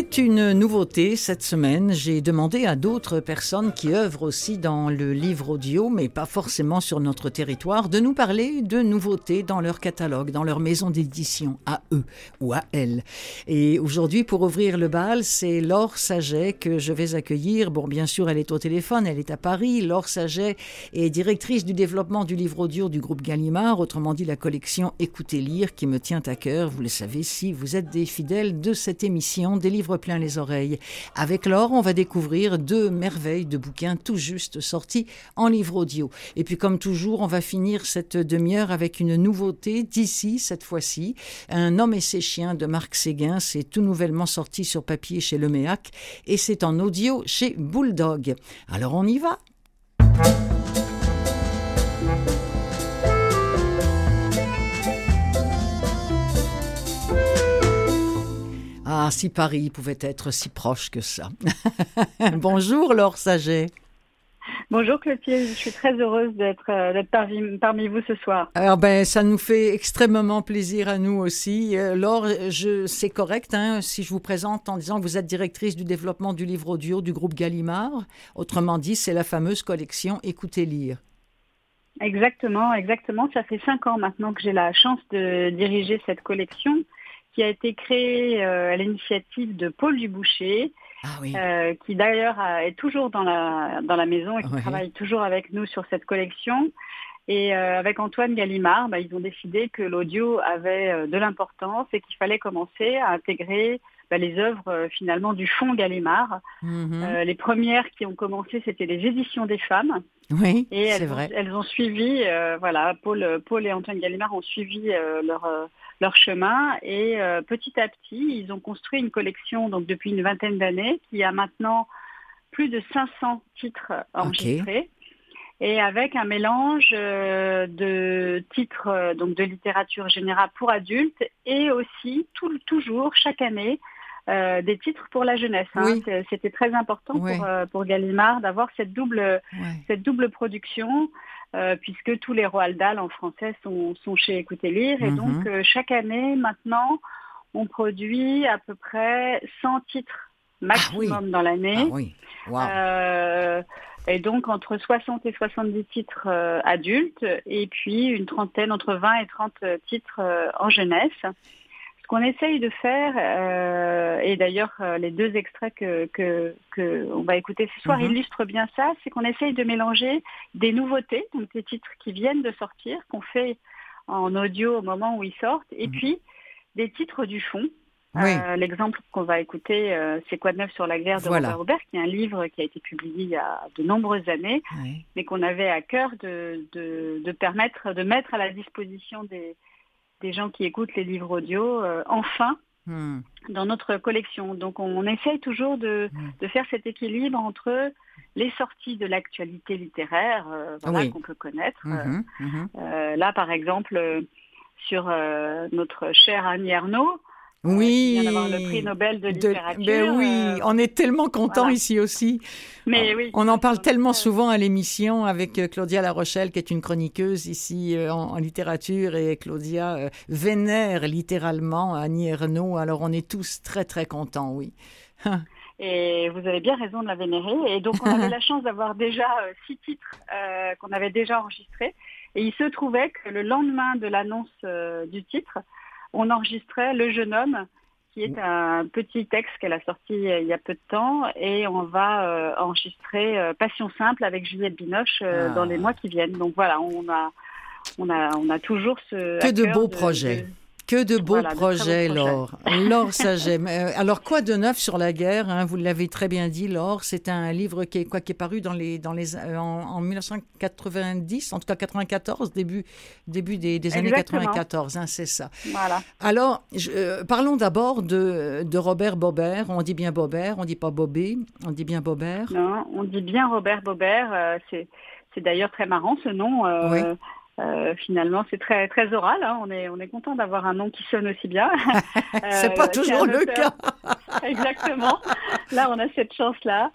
C'est une nouveauté cette semaine. J'ai demandé à d'autres personnes qui œuvrent aussi dans le livre audio, mais pas forcément sur notre territoire, de nous parler de nouveautés dans leur catalogue, dans leur maison d'édition, à eux ou à elles. Et aujourd'hui, pour ouvrir le bal, c'est Laure Saget que je vais accueillir. Bon, bien sûr, elle est au téléphone, elle est à Paris. Laure Saget est directrice du développement du livre audio du groupe Gallimard, autrement dit la collection Écoutez lire qui me tient à cœur. Vous le savez si vous êtes des fidèles de cette émission, des livres plein les oreilles. Avec Laure, on va découvrir deux merveilles de bouquins tout juste sortis en livre audio. Et puis comme toujours, on va finir cette demi-heure avec une nouveauté d'ici cette fois-ci. Un homme et ses chiens de Marc Séguin, c'est tout nouvellement sorti sur papier chez Leméac et c'est en audio chez Bulldog. Alors on y va. Ah, si Paris pouvait être si proche que ça. Bonjour Laure Saget. Bonjour Clotilde, je suis très heureuse d'être euh, parmi, vous ce soir. Alors ben, ça nous fait extrêmement plaisir à nous aussi. Euh, Laure, c'est correct hein, si je vous présente en disant que vous êtes directrice du développement du livre audio du groupe Gallimard. Autrement dit, c'est la fameuse collection Écoutez lire. Exactement, exactement. Ça fait cinq ans maintenant que j'ai la chance de diriger cette collection qui a été créé euh, à l'initiative de Paul Duboucher, ah euh, qui d'ailleurs est toujours dans la, dans la maison et qui travaille toujours avec nous sur cette collection. Et euh, avec Antoine Gallimard, bah, ils ont décidé que l'audio avait de l'importance et qu'il fallait commencer à intégrer bah, les œuvres finalement du fonds Gallimard. Mhm. les premières qui ont commencé, c'était les éditions des femmes. Oui, c'est vrai. elles ont suivi, voilà, Paul, Paul et Antoine Gallimard ont suivi leur leur chemin et petit à petit, ils ont construit une collection donc depuis une vingtaine d'années qui a maintenant plus de 500 titres enregistrés. Et avec un mélange euh, de titres euh, donc de littérature générale pour adultes et aussi tout, toujours chaque année euh, des titres pour la jeunesse. Hein. C'était très important pour, pour Gallimard d'avoir cette double cette double production. Puisque tous les Roald Dahl en français sont, sont chez Écoutez Lire. Et donc, mhm. chaque année, maintenant, on produit à peu près 100 titres maximum ah dans l'année. Ah euh, et donc entre 60 et 70 titres euh, adultes et puis une trentaine, entre 20 et 30 titres euh, en jeunesse. Qu'on essaye de faire, et d'ailleurs les deux extraits que, que, on va écouter ce soir mhm. illustrent bien ça, c'est qu'on essaye de mélanger des nouveautés, donc des titres qui viennent de sortir, qu'on fait en audio au moment où ils sortent, et mhm. puis des titres du fond, euh, l'exemple qu'on va écouter, euh, c'est Quoi de neuf sur la guerre de Robert Robert, qui est un livre qui a été publié il y a de nombreuses années, mais qu'on avait à cœur de, de, permettre, de mettre à la disposition des, des gens qui écoutent les livres audio, euh, enfin, hmm. dans notre collection. Donc on, essaye toujours de, hmm. de, faire cet équilibre entre les sorties de l'actualité littéraire, voilà, qu'on peut connaître. Mhm, mhm. là, par exemple, sur notre chère Annie Ernaux, oui. le prix Nobel de littérature. Ben oui, euh, on est tellement contents ici aussi. Mais oui. On en parle tellement souvent à l'émission avec euh, Claudia La Rochelle, qui est une chroniqueuse ici euh, en, littérature, et Claudia vénère littéralement Annie Ernaux. Alors on est tous très très contents, oui. Et vous avez bien raison de la vénérer. Et donc, on avait la chance d'avoir déjà six titres qu'on avait déjà enregistrés. Et il se trouvait que le lendemain de l'annonce du titre, on enregistrait Le jeune homme, qui est un petit texte qu'elle a sorti il y a peu de temps, et on va euh, enregistrer euh, Passion simple avec Juliette Binoche euh, ah. dans les mois qui viennent. Donc voilà, on a, on a, on a toujours ce... Que de beaux projets. Que de beaux projets, Laure. Laure Saget. Euh, alors, quoi de neuf sur la guerre hein, Vous l'avez très bien dit, Laure. C'est un livre qui est, quoi, qui est paru dans les, dans les, euh, en, 1990, en tout cas 94, début, début des, années 94. Hein, c'est ça. Voilà. Alors, euh, parlons d'abord de, de, Robert Bobert. On dit bien Bobert, on dit pas Bobé. On dit bien Bobert. Non, on dit bien Robert Bobert. c'est d'ailleurs très marrant ce nom. Oui. Euh, finalement, c'est très très oral. Hein. On est on est content d'avoir un nom qui sonne aussi bien. c'est pas euh, toujours le cas. Exactement. Là, on a cette chance-là.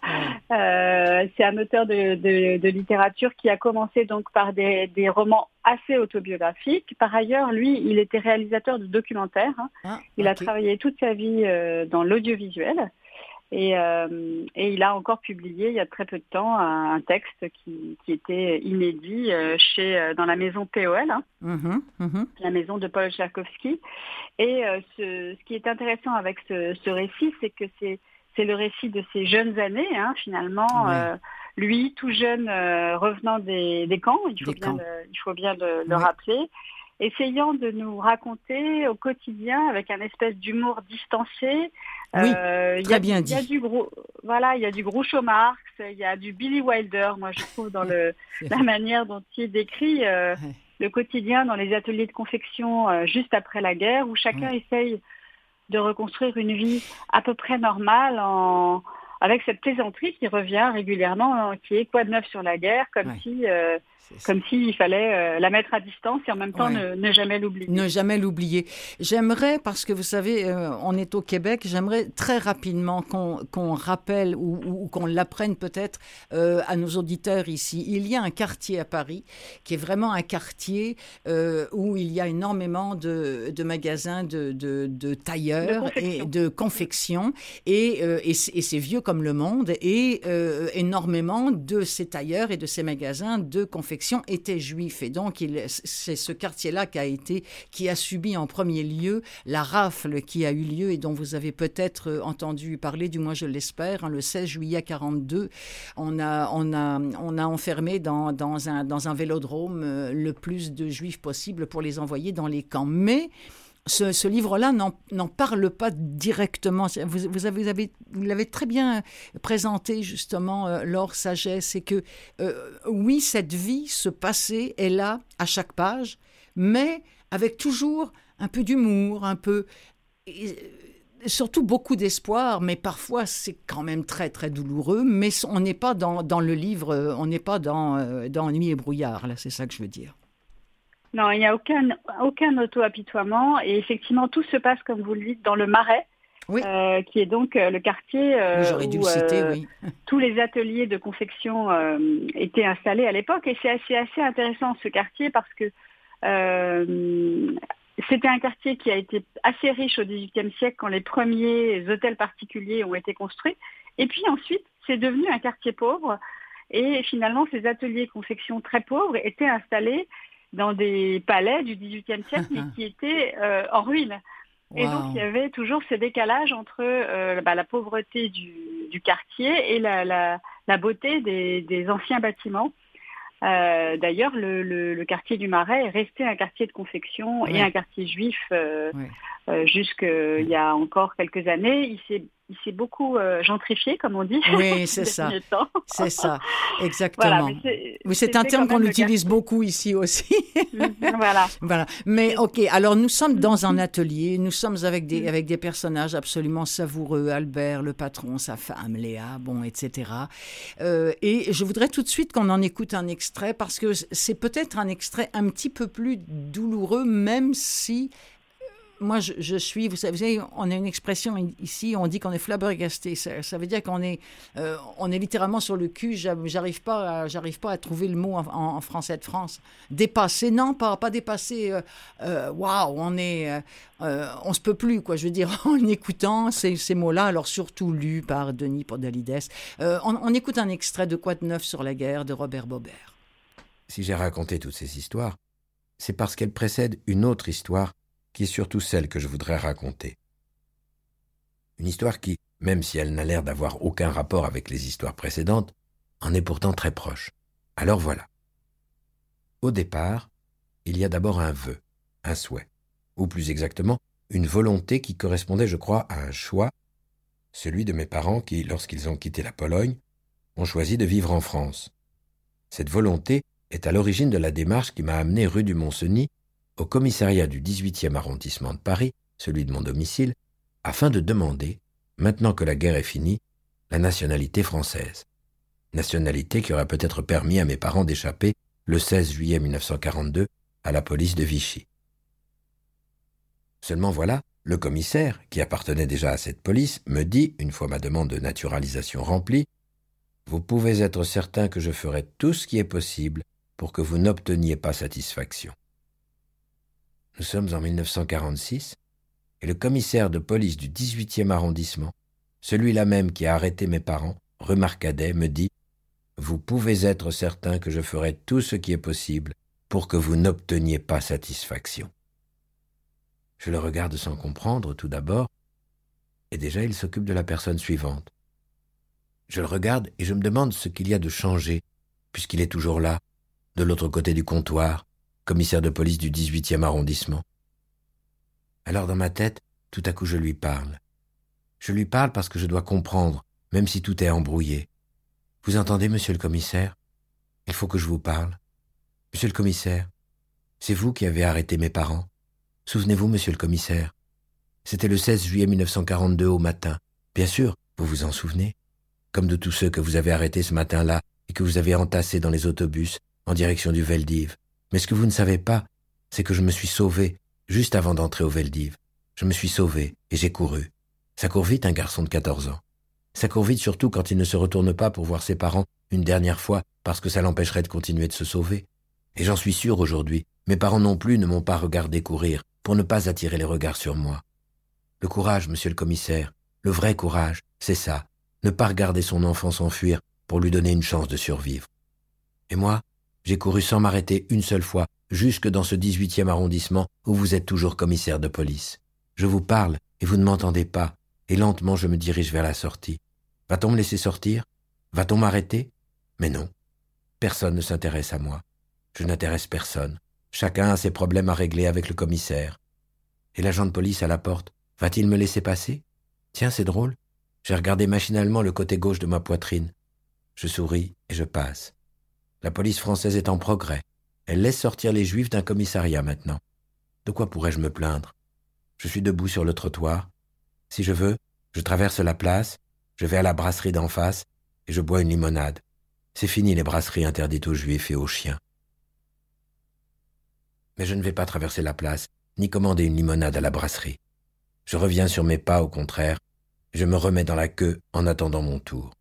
Euh, c'est un auteur de, de, littérature qui a commencé donc par des, des, romans assez autobiographiques. Par ailleurs, lui, il était réalisateur de documentaires. Hein. Ah, il a travaillé toute sa vie dans l'audiovisuel. Et, euh, et, il a encore publié il y a très peu de temps un, texte qui, qui, était inédit euh, chez euh, dans la maison POL, hein, mm-hmm, mm-hmm. la maison de Paul Tchaikovsky. Et ce, ce, qui est intéressant avec ce, ce récit, c'est que c'est c'est le récit de ses jeunes années, hein, finalement. lui, tout jeune, revenant des, des, camps, il faut, bien, Le, il faut bien le, le rappeler, essayant de nous raconter au quotidien avec un espèce d'humour distancé. Oui, euh, très bien dit. Il y a du gros, voilà, il y a du Groucho Marx, il y a du Billy Wilder. Moi, je trouve dans le la manière dont il décrit euh, le quotidien dans les ateliers de confection euh, juste après la guerre, où chacun essaye de reconstruire une vie à peu près normale en avec cette plaisanterie qui revient régulièrement, hein, qui est quoi de neuf sur la guerre, comme si comme s'il fallait euh, la mettre à distance et en même temps ne, jamais l'oublier. Ne jamais l'oublier. J'aimerais, parce que vous savez, euh, on est au Québec, j'aimerais très rapidement qu'on rappelle ou, qu'on l'apprenne peut-être euh, à nos auditeurs ici. Il y a un quartier à Paris qui est vraiment un quartier où il y a énormément de, magasins de, de, tailleurs et de confection et, et c'est vieux comme le monde et énormément de ces tailleurs et de ces magasins de confection était juif. Et donc, c'est ce quartier-là qui a été, qui a subi en premier lieu la rafle qui a eu lieu et dont vous avez peut-être euh, entendu parler, du moins je l'espère, hein, le 16 juillet 42. On a, on a, on a enfermé dans, dans, un, dans un vélodrome euh, le plus de juifs possible pour les envoyer dans les camps. Mais ce, livre-là n'en parle pas directement. Vous, avez, l'avez très bien présenté justement, euh, Laure Sagesse, c'est que euh, oui, cette vie, ce passé est là à chaque page, mais avec toujours un peu d'humour, un peu surtout beaucoup d'espoir, mais parfois c'est quand même très très douloureux. Mais on n'est pas dans, le livre, on n'est pas dans, dans Nuit et brouillard, là, c'est ça que je veux dire. Non, il n'y a aucun, aucun auto-apitoiement. Et effectivement, tout se passe, comme vous le dites, dans le Marais. Euh, qui est donc euh, le quartier euh, où oui. tous les ateliers de confection étaient installés à l'époque. Et c'est assez, assez intéressant ce quartier parce que c'était un quartier qui a été assez riche au XVIIIe siècle quand les premiers hôtels particuliers ont été construits. Et puis ensuite, c'est devenu un quartier pauvre. Et finalement, ces ateliers de confection très pauvres étaient installés dans des palais du XVIIIe siècle, mais qui étaient euh, en ruine. Et donc, il y avait toujours ce décalage entre euh, bah, la pauvreté du, quartier et la, beauté des, anciens bâtiments. Euh, d'ailleurs, le, quartier du Marais est resté un quartier de confection et un quartier juif jusqu'il y a encore quelques années. Il s'est il s'est beaucoup euh, gentrifié, comme on dit. Oui, c'est ça. C'est ça, exactement. oui, c'est un terme qu'on utilise beaucoup ici aussi. Mhm, voilà. voilà. Mais ok, alors nous sommes dans un atelier, nous sommes avec des, mhm. avec des personnages absolument savoureux, Albert, le patron, sa femme, Léa, bon, etc. Euh, et je voudrais tout de suite qu'on en écoute un extrait parce que c'est peut-être un extrait un petit peu plus douloureux, même si moi, je, suis, vous savez, on a une expression ici, on dit qu'on est flabbergasté. Ça, veut dire qu'on est, euh, on est littéralement sur le cul. J'arrive pas, j'arrive pas à trouver le mot en, français de France. Dépassé, non, pas, pas dépassé. Euh, euh, waouh, on est, on se peut plus, quoi. Je veux dire, en écoutant ces, ces mots-là, alors surtout lus par Denis Podalides. On, on écoute un extrait de Quoi de neuf sur la guerre de Robert Bobert. Si j'ai raconté toutes ces histoires, c'est parce qu'elles précèdent une autre histoire qui est surtout celle que je voudrais raconter. Une histoire qui, même si elle n'a l'air d'avoir aucun rapport avec les histoires précédentes, en est pourtant très proche. Alors voilà. Au départ, il y a d'abord un vœu, un souhait, ou plus exactement, une volonté qui correspondait, je crois, à un choix, celui de mes parents qui, lorsqu'ils ont quitté la Pologne, ont choisi de vivre en France. Cette volonté est à l'origine de la démarche qui m'a amené rue du Mont-Cenis au commissariat du 18e arrondissement de Paris, celui de mon domicile, afin de demander, maintenant que la guerre est finie, la nationalité française. Nationalité qui aurait peut-être permis à mes parents d'échapper, le 16 juillet 1942, à la police de Vichy. Seulement voilà, le commissaire, qui appartenait déjà à cette police, me dit, une fois ma demande de naturalisation remplie, Vous pouvez être certain que je ferai tout ce qui est possible pour que vous n'obteniez pas satisfaction. Nous sommes en 1946, et le commissaire de police du 18e arrondissement, celui-là même qui a arrêté mes parents, rue Marcadet, me dit Vous pouvez être certain que je ferai tout ce qui est possible pour que vous n'obteniez pas satisfaction. Je le regarde sans comprendre tout d'abord, et déjà il s'occupe de la personne suivante. Je le regarde et je me demande ce qu'il y a de changé, puisqu'il est toujours là, de l'autre côté du comptoir, commissaire de police du 18e arrondissement. Alors dans ma tête, tout à coup je lui parle. Je lui parle parce que je dois comprendre, même si tout est embrouillé. Vous entendez, monsieur le commissaire? Il faut que je vous parle. Monsieur le commissaire, c'est vous qui avez arrêté mes parents. Souvenez-vous, monsieur le commissaire. C'était le 16 juillet 1942 au matin. Bien sûr, vous vous en souvenez. Comme de tous ceux que vous avez arrêtés ce matin-là et que vous avez entassés dans les autobus en direction du Veldiv. Mais ce que vous ne savez pas, c'est que je me suis sauvé juste avant d'entrer au Veldiv. Je me suis sauvé et j'ai couru. Ça court vite un garçon de 14 ans. Ça court vite surtout quand il ne se retourne pas pour voir ses parents une dernière fois parce que ça l'empêcherait de continuer de se sauver. Et j'en suis sûr aujourd'hui, mes parents non plus ne m'ont pas regardé courir pour ne pas attirer les regards sur moi. Le courage, monsieur le commissaire, le vrai courage, c'est ça, ne pas regarder son enfant s'enfuir pour lui donner une chance de survivre. Et moi, j'ai couru sans m'arrêter une seule fois, jusque dans ce dix-huitième arrondissement où vous êtes toujours commissaire de police. Je vous parle et vous ne m'entendez pas, et lentement je me dirige vers la sortie. Va-t-on me laisser sortir? Va-t-on m'arrêter? Mais non. Personne ne s'intéresse à moi. Je n'intéresse personne. Chacun a ses problèmes à régler avec le commissaire. Et l'agent de police à la porte, va-t-il me laisser passer? Tiens, c'est drôle. J'ai regardé machinalement le côté gauche de ma poitrine. Je souris et je passe. La police française est en progrès. Elle laisse sortir les juifs d'un commissariat maintenant. De quoi pourrais-je me plaindre? Je suis debout sur le trottoir. Si je veux, je traverse la place, je vais à la brasserie d'en face et je bois une limonade. C'est fini les brasseries interdites aux juifs et aux chiens. Mais je ne vais pas traverser la place, ni commander une limonade à la brasserie. Je reviens sur mes pas, au contraire, je me remets dans la queue en attendant mon tour.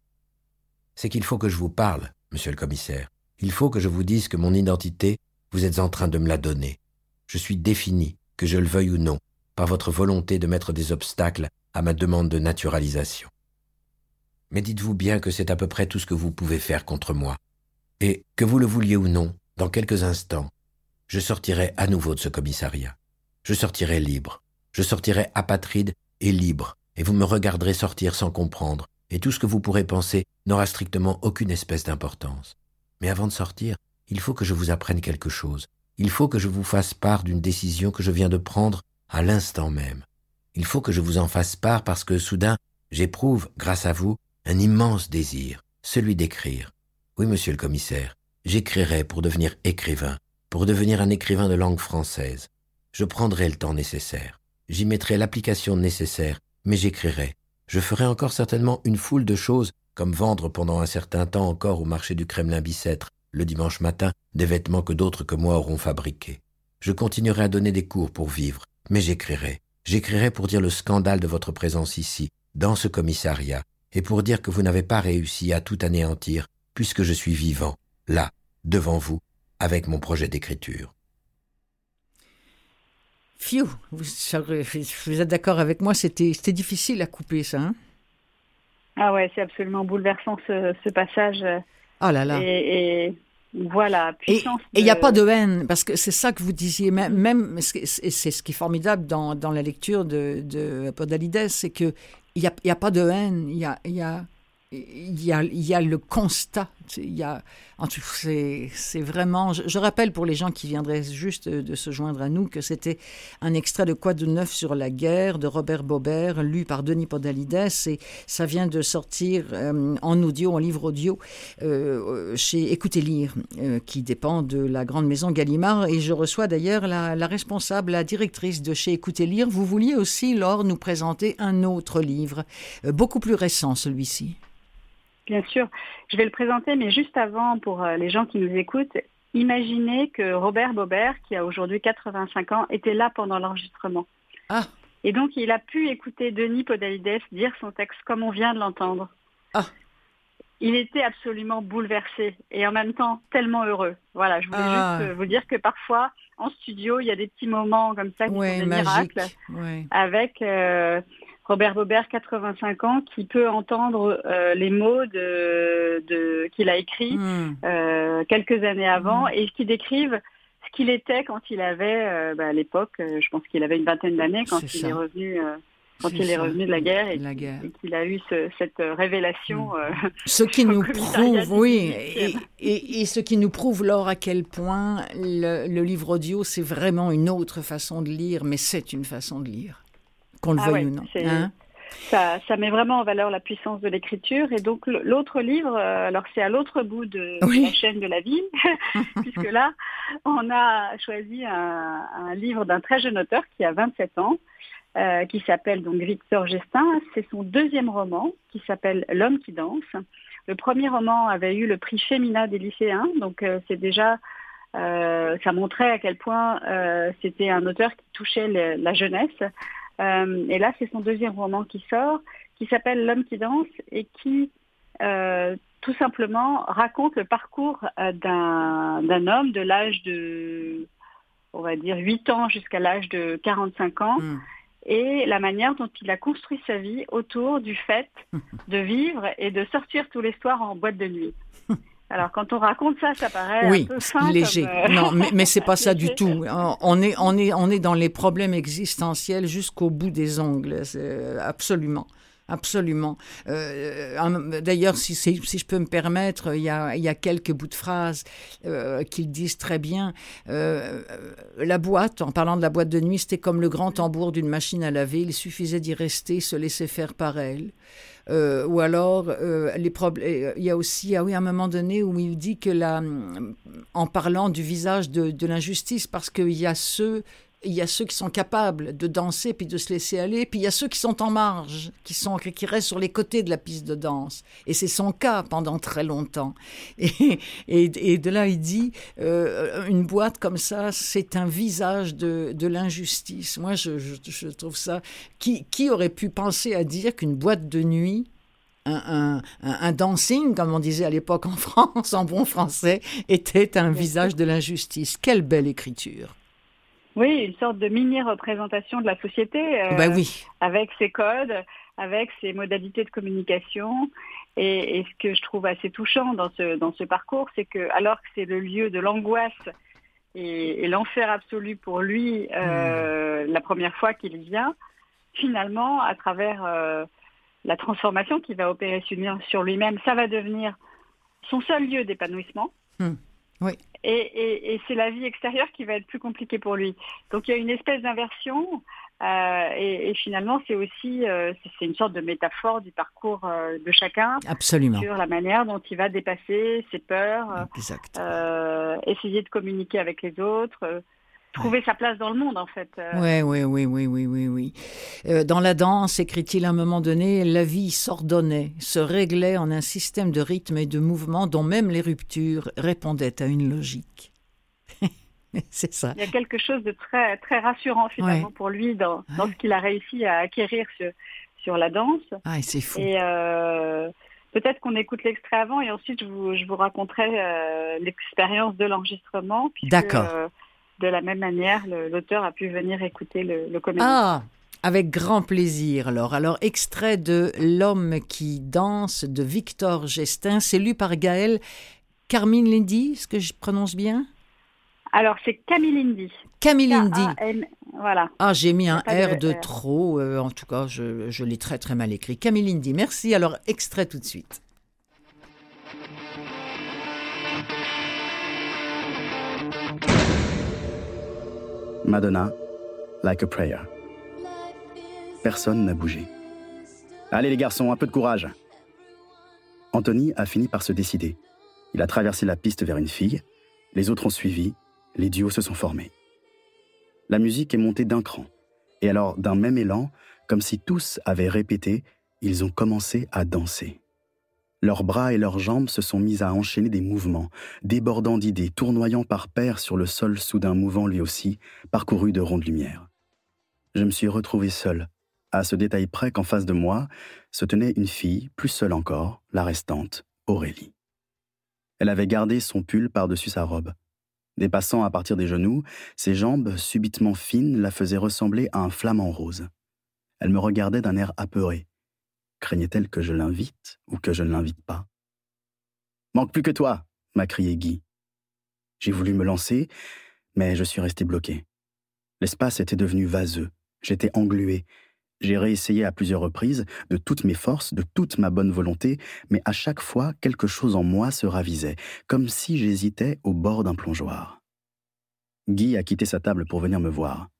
C'est qu'il faut que je vous parle, monsieur le commissaire. Il faut que je vous dise que mon identité, vous êtes en train de me la donner. Je suis défini, que je le veuille ou non, par votre volonté de mettre des obstacles à ma demande de naturalisation. Mais dites-vous bien que c'est à peu près tout ce que vous pouvez faire contre moi. Et, que vous le vouliez ou non, dans quelques instants, je sortirai à nouveau de ce commissariat. Je sortirai libre. Je sortirai apatride et libre, et vous me regarderez sortir sans comprendre, et tout ce que vous pourrez penser n'aura strictement aucune espèce d'importance. Mais avant de sortir, il faut que je vous apprenne quelque chose. Il faut que je vous fasse part d'une décision que je viens de prendre à l'instant même. Il faut que je vous en fasse part parce que soudain, j'éprouve, grâce à vous, un immense désir, celui d'écrire. Oui, monsieur le commissaire, j'écrirai pour devenir écrivain, pour devenir un écrivain de langue française. Je prendrai le temps nécessaire. J'y mettrai l'application nécessaire, mais j'écrirai. Je ferai encore certainement une foule de choses, comme vendre pendant un certain temps encore au marché du Kremlin-Bicêtre, le dimanche matin, des vêtements que d'autres que moi auront fabriqués. Je continuerai à donner des cours pour vivre, mais j'écrirai. J'écrirai pour dire le scandale de votre présence ici, dans ce commissariat, et pour dire que vous n'avez pas réussi à tout anéantir, puisque je suis vivant, là, devant vous, avec mon projet d'écriture. Fiu, vous, vous êtes d'accord avec moi, c'était difficile à couper ça. Hein? Ah ouais, c'est absolument bouleversant ce, passage. Ah là là. Et, voilà, puissance. Et il n'y a pas de haine, parce que c'est ça que vous disiez, même, même c'est ce qui est formidable dans, dans la lecture de, de Podalides, c'est qu'il n'y a, y a pas de haine, il y a, y a il y, a, le constat. Il y a, c'est, vraiment. Je, rappelle pour les gens qui viendraient juste de se joindre à nous que c'était un extrait de Quoi de neuf sur la guerre de Robert Bobert, lu par Denis Podalides, et ça vient de sortir euh, en audio, en livre audio, euh, chez Écoutez Lire, euh, qui dépend de la grande maison Gallimard. Et je reçois d'ailleurs la, la responsable, la directrice de chez Écoutez Lire. Vous vouliez aussi, Laure, nous présenter un autre livre, beaucoup plus récent celui-ci. Bien sûr, je vais le présenter, mais juste avant, pour euh, les gens qui nous écoutent, imaginez que Robert Bobert, qui a aujourd'hui 85 ans, était là pendant l'enregistrement. Ah. Et donc, il a pu écouter Denis Podalides dire son texte comme on vient de l'entendre. Ah. Il était absolument bouleversé et en même temps tellement heureux. Voilà, je voulais ah. juste vous dire que parfois, en studio, il y a des petits moments comme ça qui sont des miracles. Avec euh, Robert Bobert, 85 ans, qui peut entendre euh, les mots de, qu'il a écrits hmm. euh, quelques années avant hmm. et qui décrivent ce qu'il était quand il avait, euh, bah, à l'époque, je pense qu'il avait une vingtaine d'années quand il est revenu. quand il est revenu de la guerre et, qu'il a eu cette révélation. Hmm. ce qui nous prouve, oui, et, ce qui nous prouve, Laure, à quel point le livre audio, c'est vraiment une autre façon de lire, mais c'est une façon de lire qu'on le ah veuille ou non. Hein. ça, ça, met vraiment en valeur la puissance de l'écriture. Et donc l'autre livre, euh, alors c'est à l'autre bout de, la chaîne de la vie, puisque là, on a choisi un, livre d'un très jeune auteur qui a 27 ans, euh, qui s'appelle donc Victor Gestin. C'est son deuxième roman qui s'appelle L'homme qui danse. Le premier roman avait eu le prix Femina des lycéens, donc euh, c'est déjà ça montrait à quel point c'était un auteur qui touchait la jeunesse. Euh, et là, c'est son deuxième roman qui sort, qui s'appelle L'homme qui danse et qui euh, tout simplement raconte le parcours euh, d'un homme de l'âge de, on va dire, 8 ans jusqu'à l'âge de 45 ans. Hmm. Et la manière dont il a construit sa vie autour du fait de vivre et de sortir tous les soirs en boîte de nuit. Alors quand on raconte ça, ça paraît oui, un peu fin léger. Euh, non, mais, mais c'est pas ça du tout. On est, on est, on est dans les problèmes existentiels jusqu'au bout des ongles, absolument. Absolument. Euh, d'ailleurs, si, si, je peux me permettre, il y a, il y a quelques bouts de phrases euh, qui disent très bien. Euh, la boîte, en parlant de la boîte de nuit, c'était comme le grand tambour d'une machine à laver. Il suffisait d'y rester, se laisser faire par elle. Ou alors, les problèmes. Il y a aussi, ah oui, à un moment donné où il dit que la, en parlant du visage de, de l'injustice, parce qu'il y a ceux il y a ceux qui sont capables de danser puis de se laisser aller, puis il y a ceux qui sont en marge, qui sont qui restent sur les côtés de la piste de danse. Et c'est son cas pendant très longtemps. Et, et, de là, il dit euh, une boîte comme ça, c'est un visage de, de l'injustice. Moi, je, je, trouve ça. Qui, qui aurait pu penser à dire qu'une boîte de nuit un, un, un, dancing, comme on disait à l'époque en France, en bon français, était un visage de l'injustice? Quelle belle écriture. Oui, une sorte de mini-représentation de la société. Euh, bah oui. Avec ses codes, avec ses modalités de communication. Et, ce que je trouve assez touchant dans ce, dans ce parcours, c'est que alors que c'est le lieu de l'angoisse et, l'enfer absolu pour lui euh, hmm. la première fois qu'il vient, finalement, à travers euh, la transformation qu'il va opérer sur lui-même, ça va devenir son seul lieu d'épanouissement. Hmm. Oui. Et, c'est la vie extérieure qui va être plus compliquée pour lui. Donc il y a une espèce d'inversion. Euh, et, finalement, c'est aussi euh, c'est une sorte de métaphore du parcours euh, de chacun Absolument. sur la manière dont il va dépasser ses peurs, essayer de communiquer avec les autres, trouver sa place dans le monde, en fait. Oui, oui, oui, oui, oui, oui, oui. Euh, dans la danse, écrit-il à un moment donné, la vie s'ordonnait, se réglait en un système de rythme et de mouvement dont même les ruptures répondaient à une logique. C'est ça. Il y a quelque chose de très, très rassurant, finalement, pour lui dans, dans ce qu'il a réussi à acquérir sur, sur la danse. Ah, c'est fou. Et euh, peut-être qu'on écoute l'extrait avant et ensuite je vous, je vous raconterai euh, l'expérience de l'enregistrement. D'accord de la même manière, l'auteur a pu venir écouter le, le Ah avec grand plaisir. Alors, alors extrait de L'homme qui danse de Victor Gestin, c'est lu par Gaël Carmine Lindy, est-ce que je prononce bien? Alors, c'est Camille Lindy. Camille Lindy. Voilà. Ah, j'ai mis un R de, trop. Euh, en tout cas, je, je l'ai très très mal écrit. Camille Lindy, merci. Alors, extrait tout de suite. Madonna, Like a Prayer. Personne n'a bougé. Allez les garçons, un peu de courage. Anthony a fini par se décider. Il a traversé la piste vers une fille, les autres ont suivi, les duos se sont formés. La musique est montée d'un cran, et alors d'un même élan, comme si tous avaient répété, ils ont commencé à danser. Leurs bras et leurs jambes se sont mis à enchaîner des mouvements, débordant d'idées, tournoyant par paires sur le sol soudain mouvant lui aussi, parcouru de rondes lumières. Je me suis retrouvé seul, à ce détail près qu'en face de moi se tenait une fille, plus seule encore, la restante, Aurélie. Elle avait gardé son pull par-dessus sa robe. Dépassant à partir des genoux, ses jambes, subitement fines, la faisaient ressembler à un flamant rose. Elle me regardait d'un air apeuré, Craignait-elle que je l'invite ou que je ne l'invite pas? Manque plus que toi m'a crié Guy. J'ai voulu me lancer, mais je suis resté bloqué. L'espace était devenu vaseux, j'étais englué. J'ai réessayé à plusieurs reprises, de toutes mes forces, de toute ma bonne volonté, mais à chaque fois, quelque chose en moi se ravisait, comme si j'hésitais au bord d'un plongeoir. Guy a quitté sa table pour venir me voir.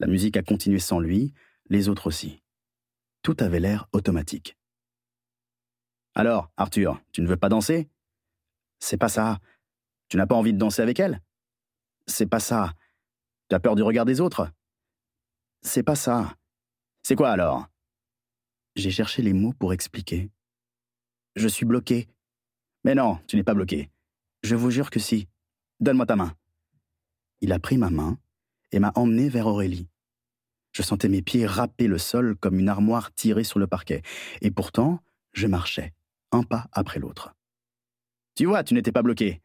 La musique a continué sans lui, les autres aussi. Tout avait l'air automatique. Alors, Arthur, tu ne veux pas danser? C'est pas ça. Tu n'as pas envie de danser avec elle? C'est pas ça. Tu as peur du regard des autres? C'est pas ça. C'est quoi alors? J'ai cherché les mots pour expliquer. Je suis bloqué. Mais non, tu n'es pas bloqué. Je vous jure que si. Donne-moi ta main. Il a pris ma main et m'a emmené vers Aurélie. Je sentais mes pieds râper le sol comme une armoire tirée sur le parquet. Et pourtant, je marchais, un pas après l'autre. Tu vois, tu n'étais pas bloqué.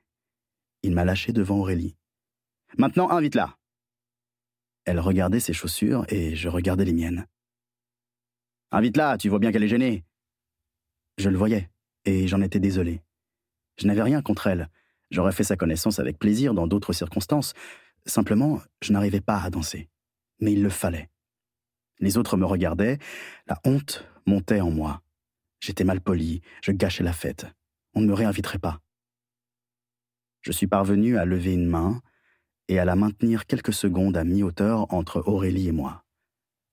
Il m'a lâché devant Aurélie. Maintenant, invite-la. Elle regardait ses chaussures et je regardais les miennes. Invite-la, tu vois bien qu'elle est gênée. Je le voyais, et j'en étais désolé. Je n'avais rien contre elle. J'aurais fait sa connaissance avec plaisir dans d'autres circonstances. Simplement, je n'arrivais pas à danser. Mais il le fallait. Les autres me regardaient, la honte montait en moi. J'étais mal poli, je gâchais la fête. On ne me réinviterait pas. Je suis parvenu à lever une main et à la maintenir quelques secondes à mi-hauteur entre Aurélie et moi.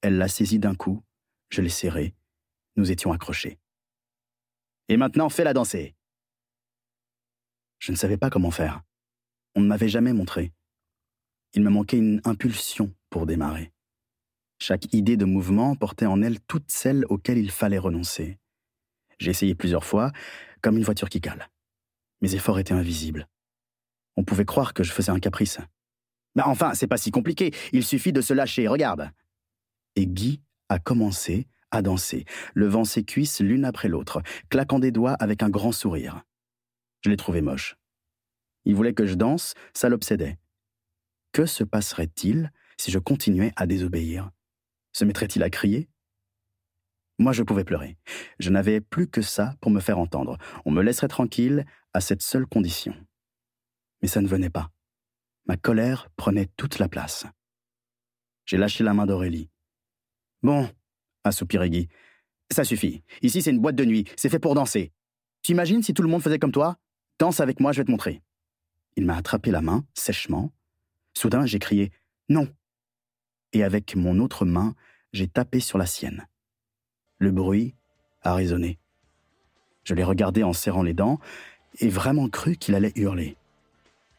Elle l'a saisie d'un coup, je l'ai serrée, nous étions accrochés. Et maintenant, fais-la danser. Je ne savais pas comment faire. On ne m'avait jamais montré. Il me manquait une impulsion pour démarrer. Chaque idée de mouvement portait en elle toutes celles auxquelles il fallait renoncer. J'ai essayé plusieurs fois, comme une voiture qui cale. Mes efforts étaient invisibles. On pouvait croire que je faisais un caprice. Mais enfin, c'est pas si compliqué, il suffit de se lâcher, regarde. Et Guy a commencé à danser, levant ses cuisses l'une après l'autre, claquant des doigts avec un grand sourire. Je l'ai trouvé moche. Il voulait que je danse, ça l'obsédait. Que se passerait-il si je continuais à désobéir? Se mettrait-il à crier? Moi, je pouvais pleurer. Je n'avais plus que ça pour me faire entendre. On me laisserait tranquille à cette seule condition. Mais ça ne venait pas. Ma colère prenait toute la place. J'ai lâché la main d'Aurélie. Bon, a soupiré Guy. Ça suffit. Ici, c'est une boîte de nuit. C'est fait pour danser. T'imagines si tout le monde faisait comme toi? Danse avec moi, je vais te montrer. Il m'a attrapé la main, sèchement. Soudain, j'ai crié Non Et avec mon autre main, j'ai tapé sur la sienne. Le bruit a résonné. Je l'ai regardé en serrant les dents et vraiment cru qu'il allait hurler.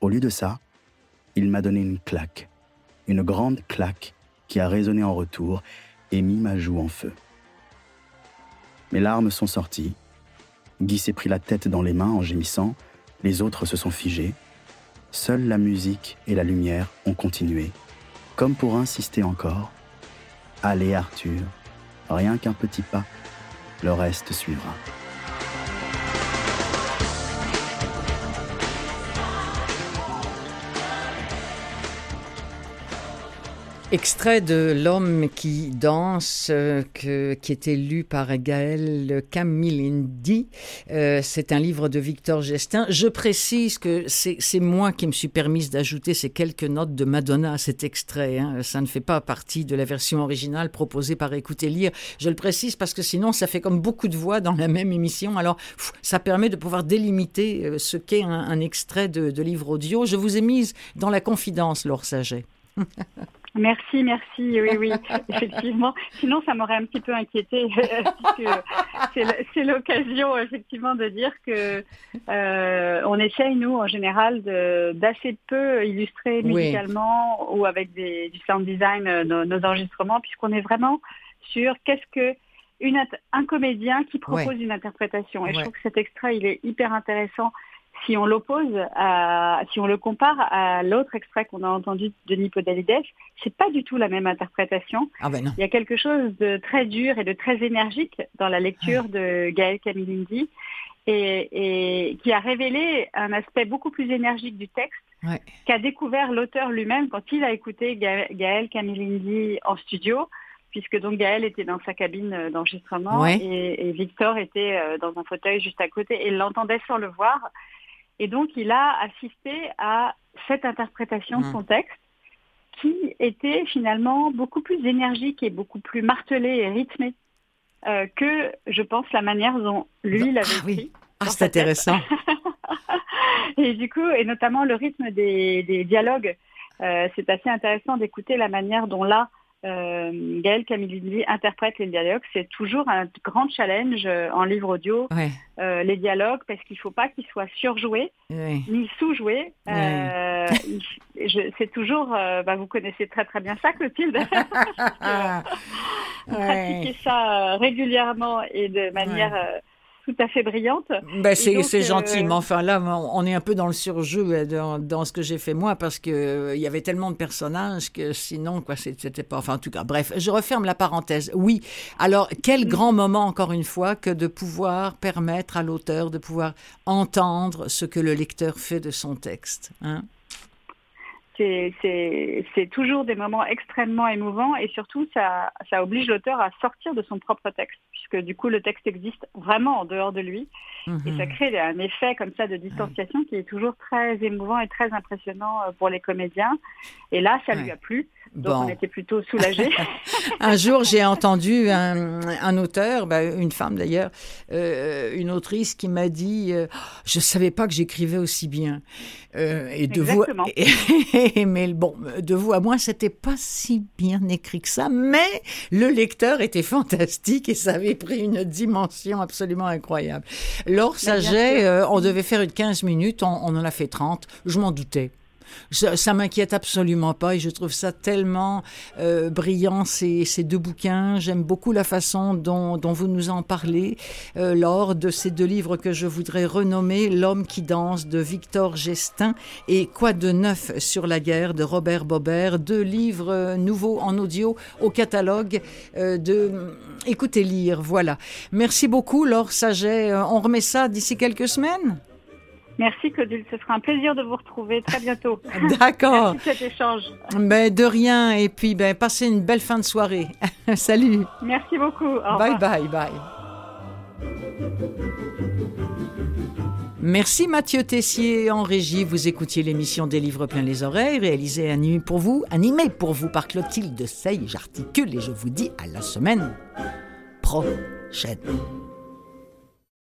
Au lieu de ça, il m'a donné une claque, une grande claque qui a résonné en retour et mis ma joue en feu. Mes larmes sont sorties. Guy s'est pris la tête dans les mains en gémissant, les autres se sont figés. Seule la musique et la lumière ont continué, comme pour insister encore. Allez Arthur, rien qu'un petit pas, le reste suivra. Extrait de L'homme qui danse, euh, qui était lu par Gaël Camilindi. Euh, c'est un livre de Victor Gestin. Je précise que c'est moi qui me suis permise d'ajouter ces quelques notes de Madonna à cet extrait. Hein. Ça ne fait pas partie de la version originale proposée par Écouter Lire. Je le précise parce que sinon, ça fait comme beaucoup de voix dans la même émission. Alors, ça permet de pouvoir délimiter euh, ce qu'est un, extrait de, de livre audio. Je vous ai mise dans la confidence, Laure Saget. Merci, merci. Oui, oui, effectivement. Sinon, ça m'aurait un petit peu inquiété. c'est l'occasion, effectivement, de dire que euh, on essaye, nous, en général, d'assez peu illustrer musicalement ou avec des, du sound design euh, nos, enregistrements, puisqu'on est vraiment sur qu'est-ce que une, un comédien qui propose une interprétation. Et je trouve que cet extrait, il est hyper intéressant si on l'oppose à, si on le compare à l'autre extrait qu'on a entendu de Nipodalides, c'est pas du tout la même interprétation. Ah ben Il y a quelque chose de très dur et de très énergique dans la lecture de Gaël Camilindi et, qui a révélé un aspect beaucoup plus énergique du texte qu'a découvert l'auteur lui-même quand il a écouté Gaël Camilindi en studio puisque donc Gaël était dans sa cabine d'enregistrement et, et, Victor était euh, dans un fauteuil juste à côté et l'entendait sans le voir. Et donc, il a assisté à cette interprétation de mmh. son texte qui était finalement beaucoup plus énergique et beaucoup plus martelée et rythmée euh, que, je pense, la manière dont lui l'avait ah, Oui. Ah, c'est intéressant. et du coup, et notamment le rythme des, dialogues, euh, c'est assez intéressant d'écouter la manière dont là, euh, Gaël Camilini interprète les dialogues. C'est toujours un grand challenge euh, en livre audio, euh, les dialogues, parce qu'il ne faut pas qu'ils soient surjoués ni sous-joués. Euh, c'est toujours, bah, vous connaissez très très bien ça, Clotilde. pratiquer ça régulièrement et de manière tout à fait brillante. Ben, c'est gentil, euh, mais enfin là, on est un peu dans le surjeu euh, dans, ce que j'ai fait moi parce que euh, il y avait tellement de personnages que sinon, quoi, c'était pas. Enfin, en tout cas, bref, je referme la parenthèse. Oui. Alors, quel grand moment, encore une fois, que de pouvoir permettre à l'auteur de pouvoir entendre ce que le lecteur fait de son texte. Hein? c'est toujours des moments extrêmement émouvants et surtout ça, ça oblige l'auteur à sortir de son propre texte puisque du coup le texte existe vraiment en dehors de lui. Et ça mhm. crée un effet comme ça de distanciation qui est toujours très émouvant et très impressionnant euh, pour les comédiens. Et là ça lui a plu Donc on était plutôt soulagés. un jour, j'ai entendu un, auteur, bah, une femme d'ailleurs, euh, une autrice qui m'a dit euh, Je ne savais pas que j'écrivais aussi bien. Euh, et de vous, mais bon, de vous à moi, c'était pas si bien écrit que ça, mais le lecteur était fantastique et ça avait pris une dimension absolument incroyable. Laure Saget, on devait faire une 15 minutes, on, on en a fait 30, je m'en doutais. Ça, m'inquiète absolument pas et je trouve ça tellement euh, brillant ces, ces, deux bouquins. J'aime beaucoup la façon dont, dont, vous nous en parlez euh, lors de ces deux livres que je voudrais renommer L'homme qui danse de Victor Gestin et Quoi de neuf sur la guerre de Robert Bobert. Deux livres euh, nouveaux en audio au catalogue de Écoutez lire. Voilà. Merci beaucoup Laure Saget. On remet ça d'ici quelques semaines? Merci Claudine, ce sera un plaisir de vous retrouver très bientôt. D'accord. Merci cet échange. Ben, de rien, et puis ben, passez une belle fin de soirée. Salut. Merci beaucoup. bye bye bye. Merci Mathieu Tessier en régie. Vous écoutiez l'émission des livres plein les oreilles, réalisée et animée pour vous, animée pour vous par Clotilde Sey. J'articule et je vous dis à la semaine prochaine.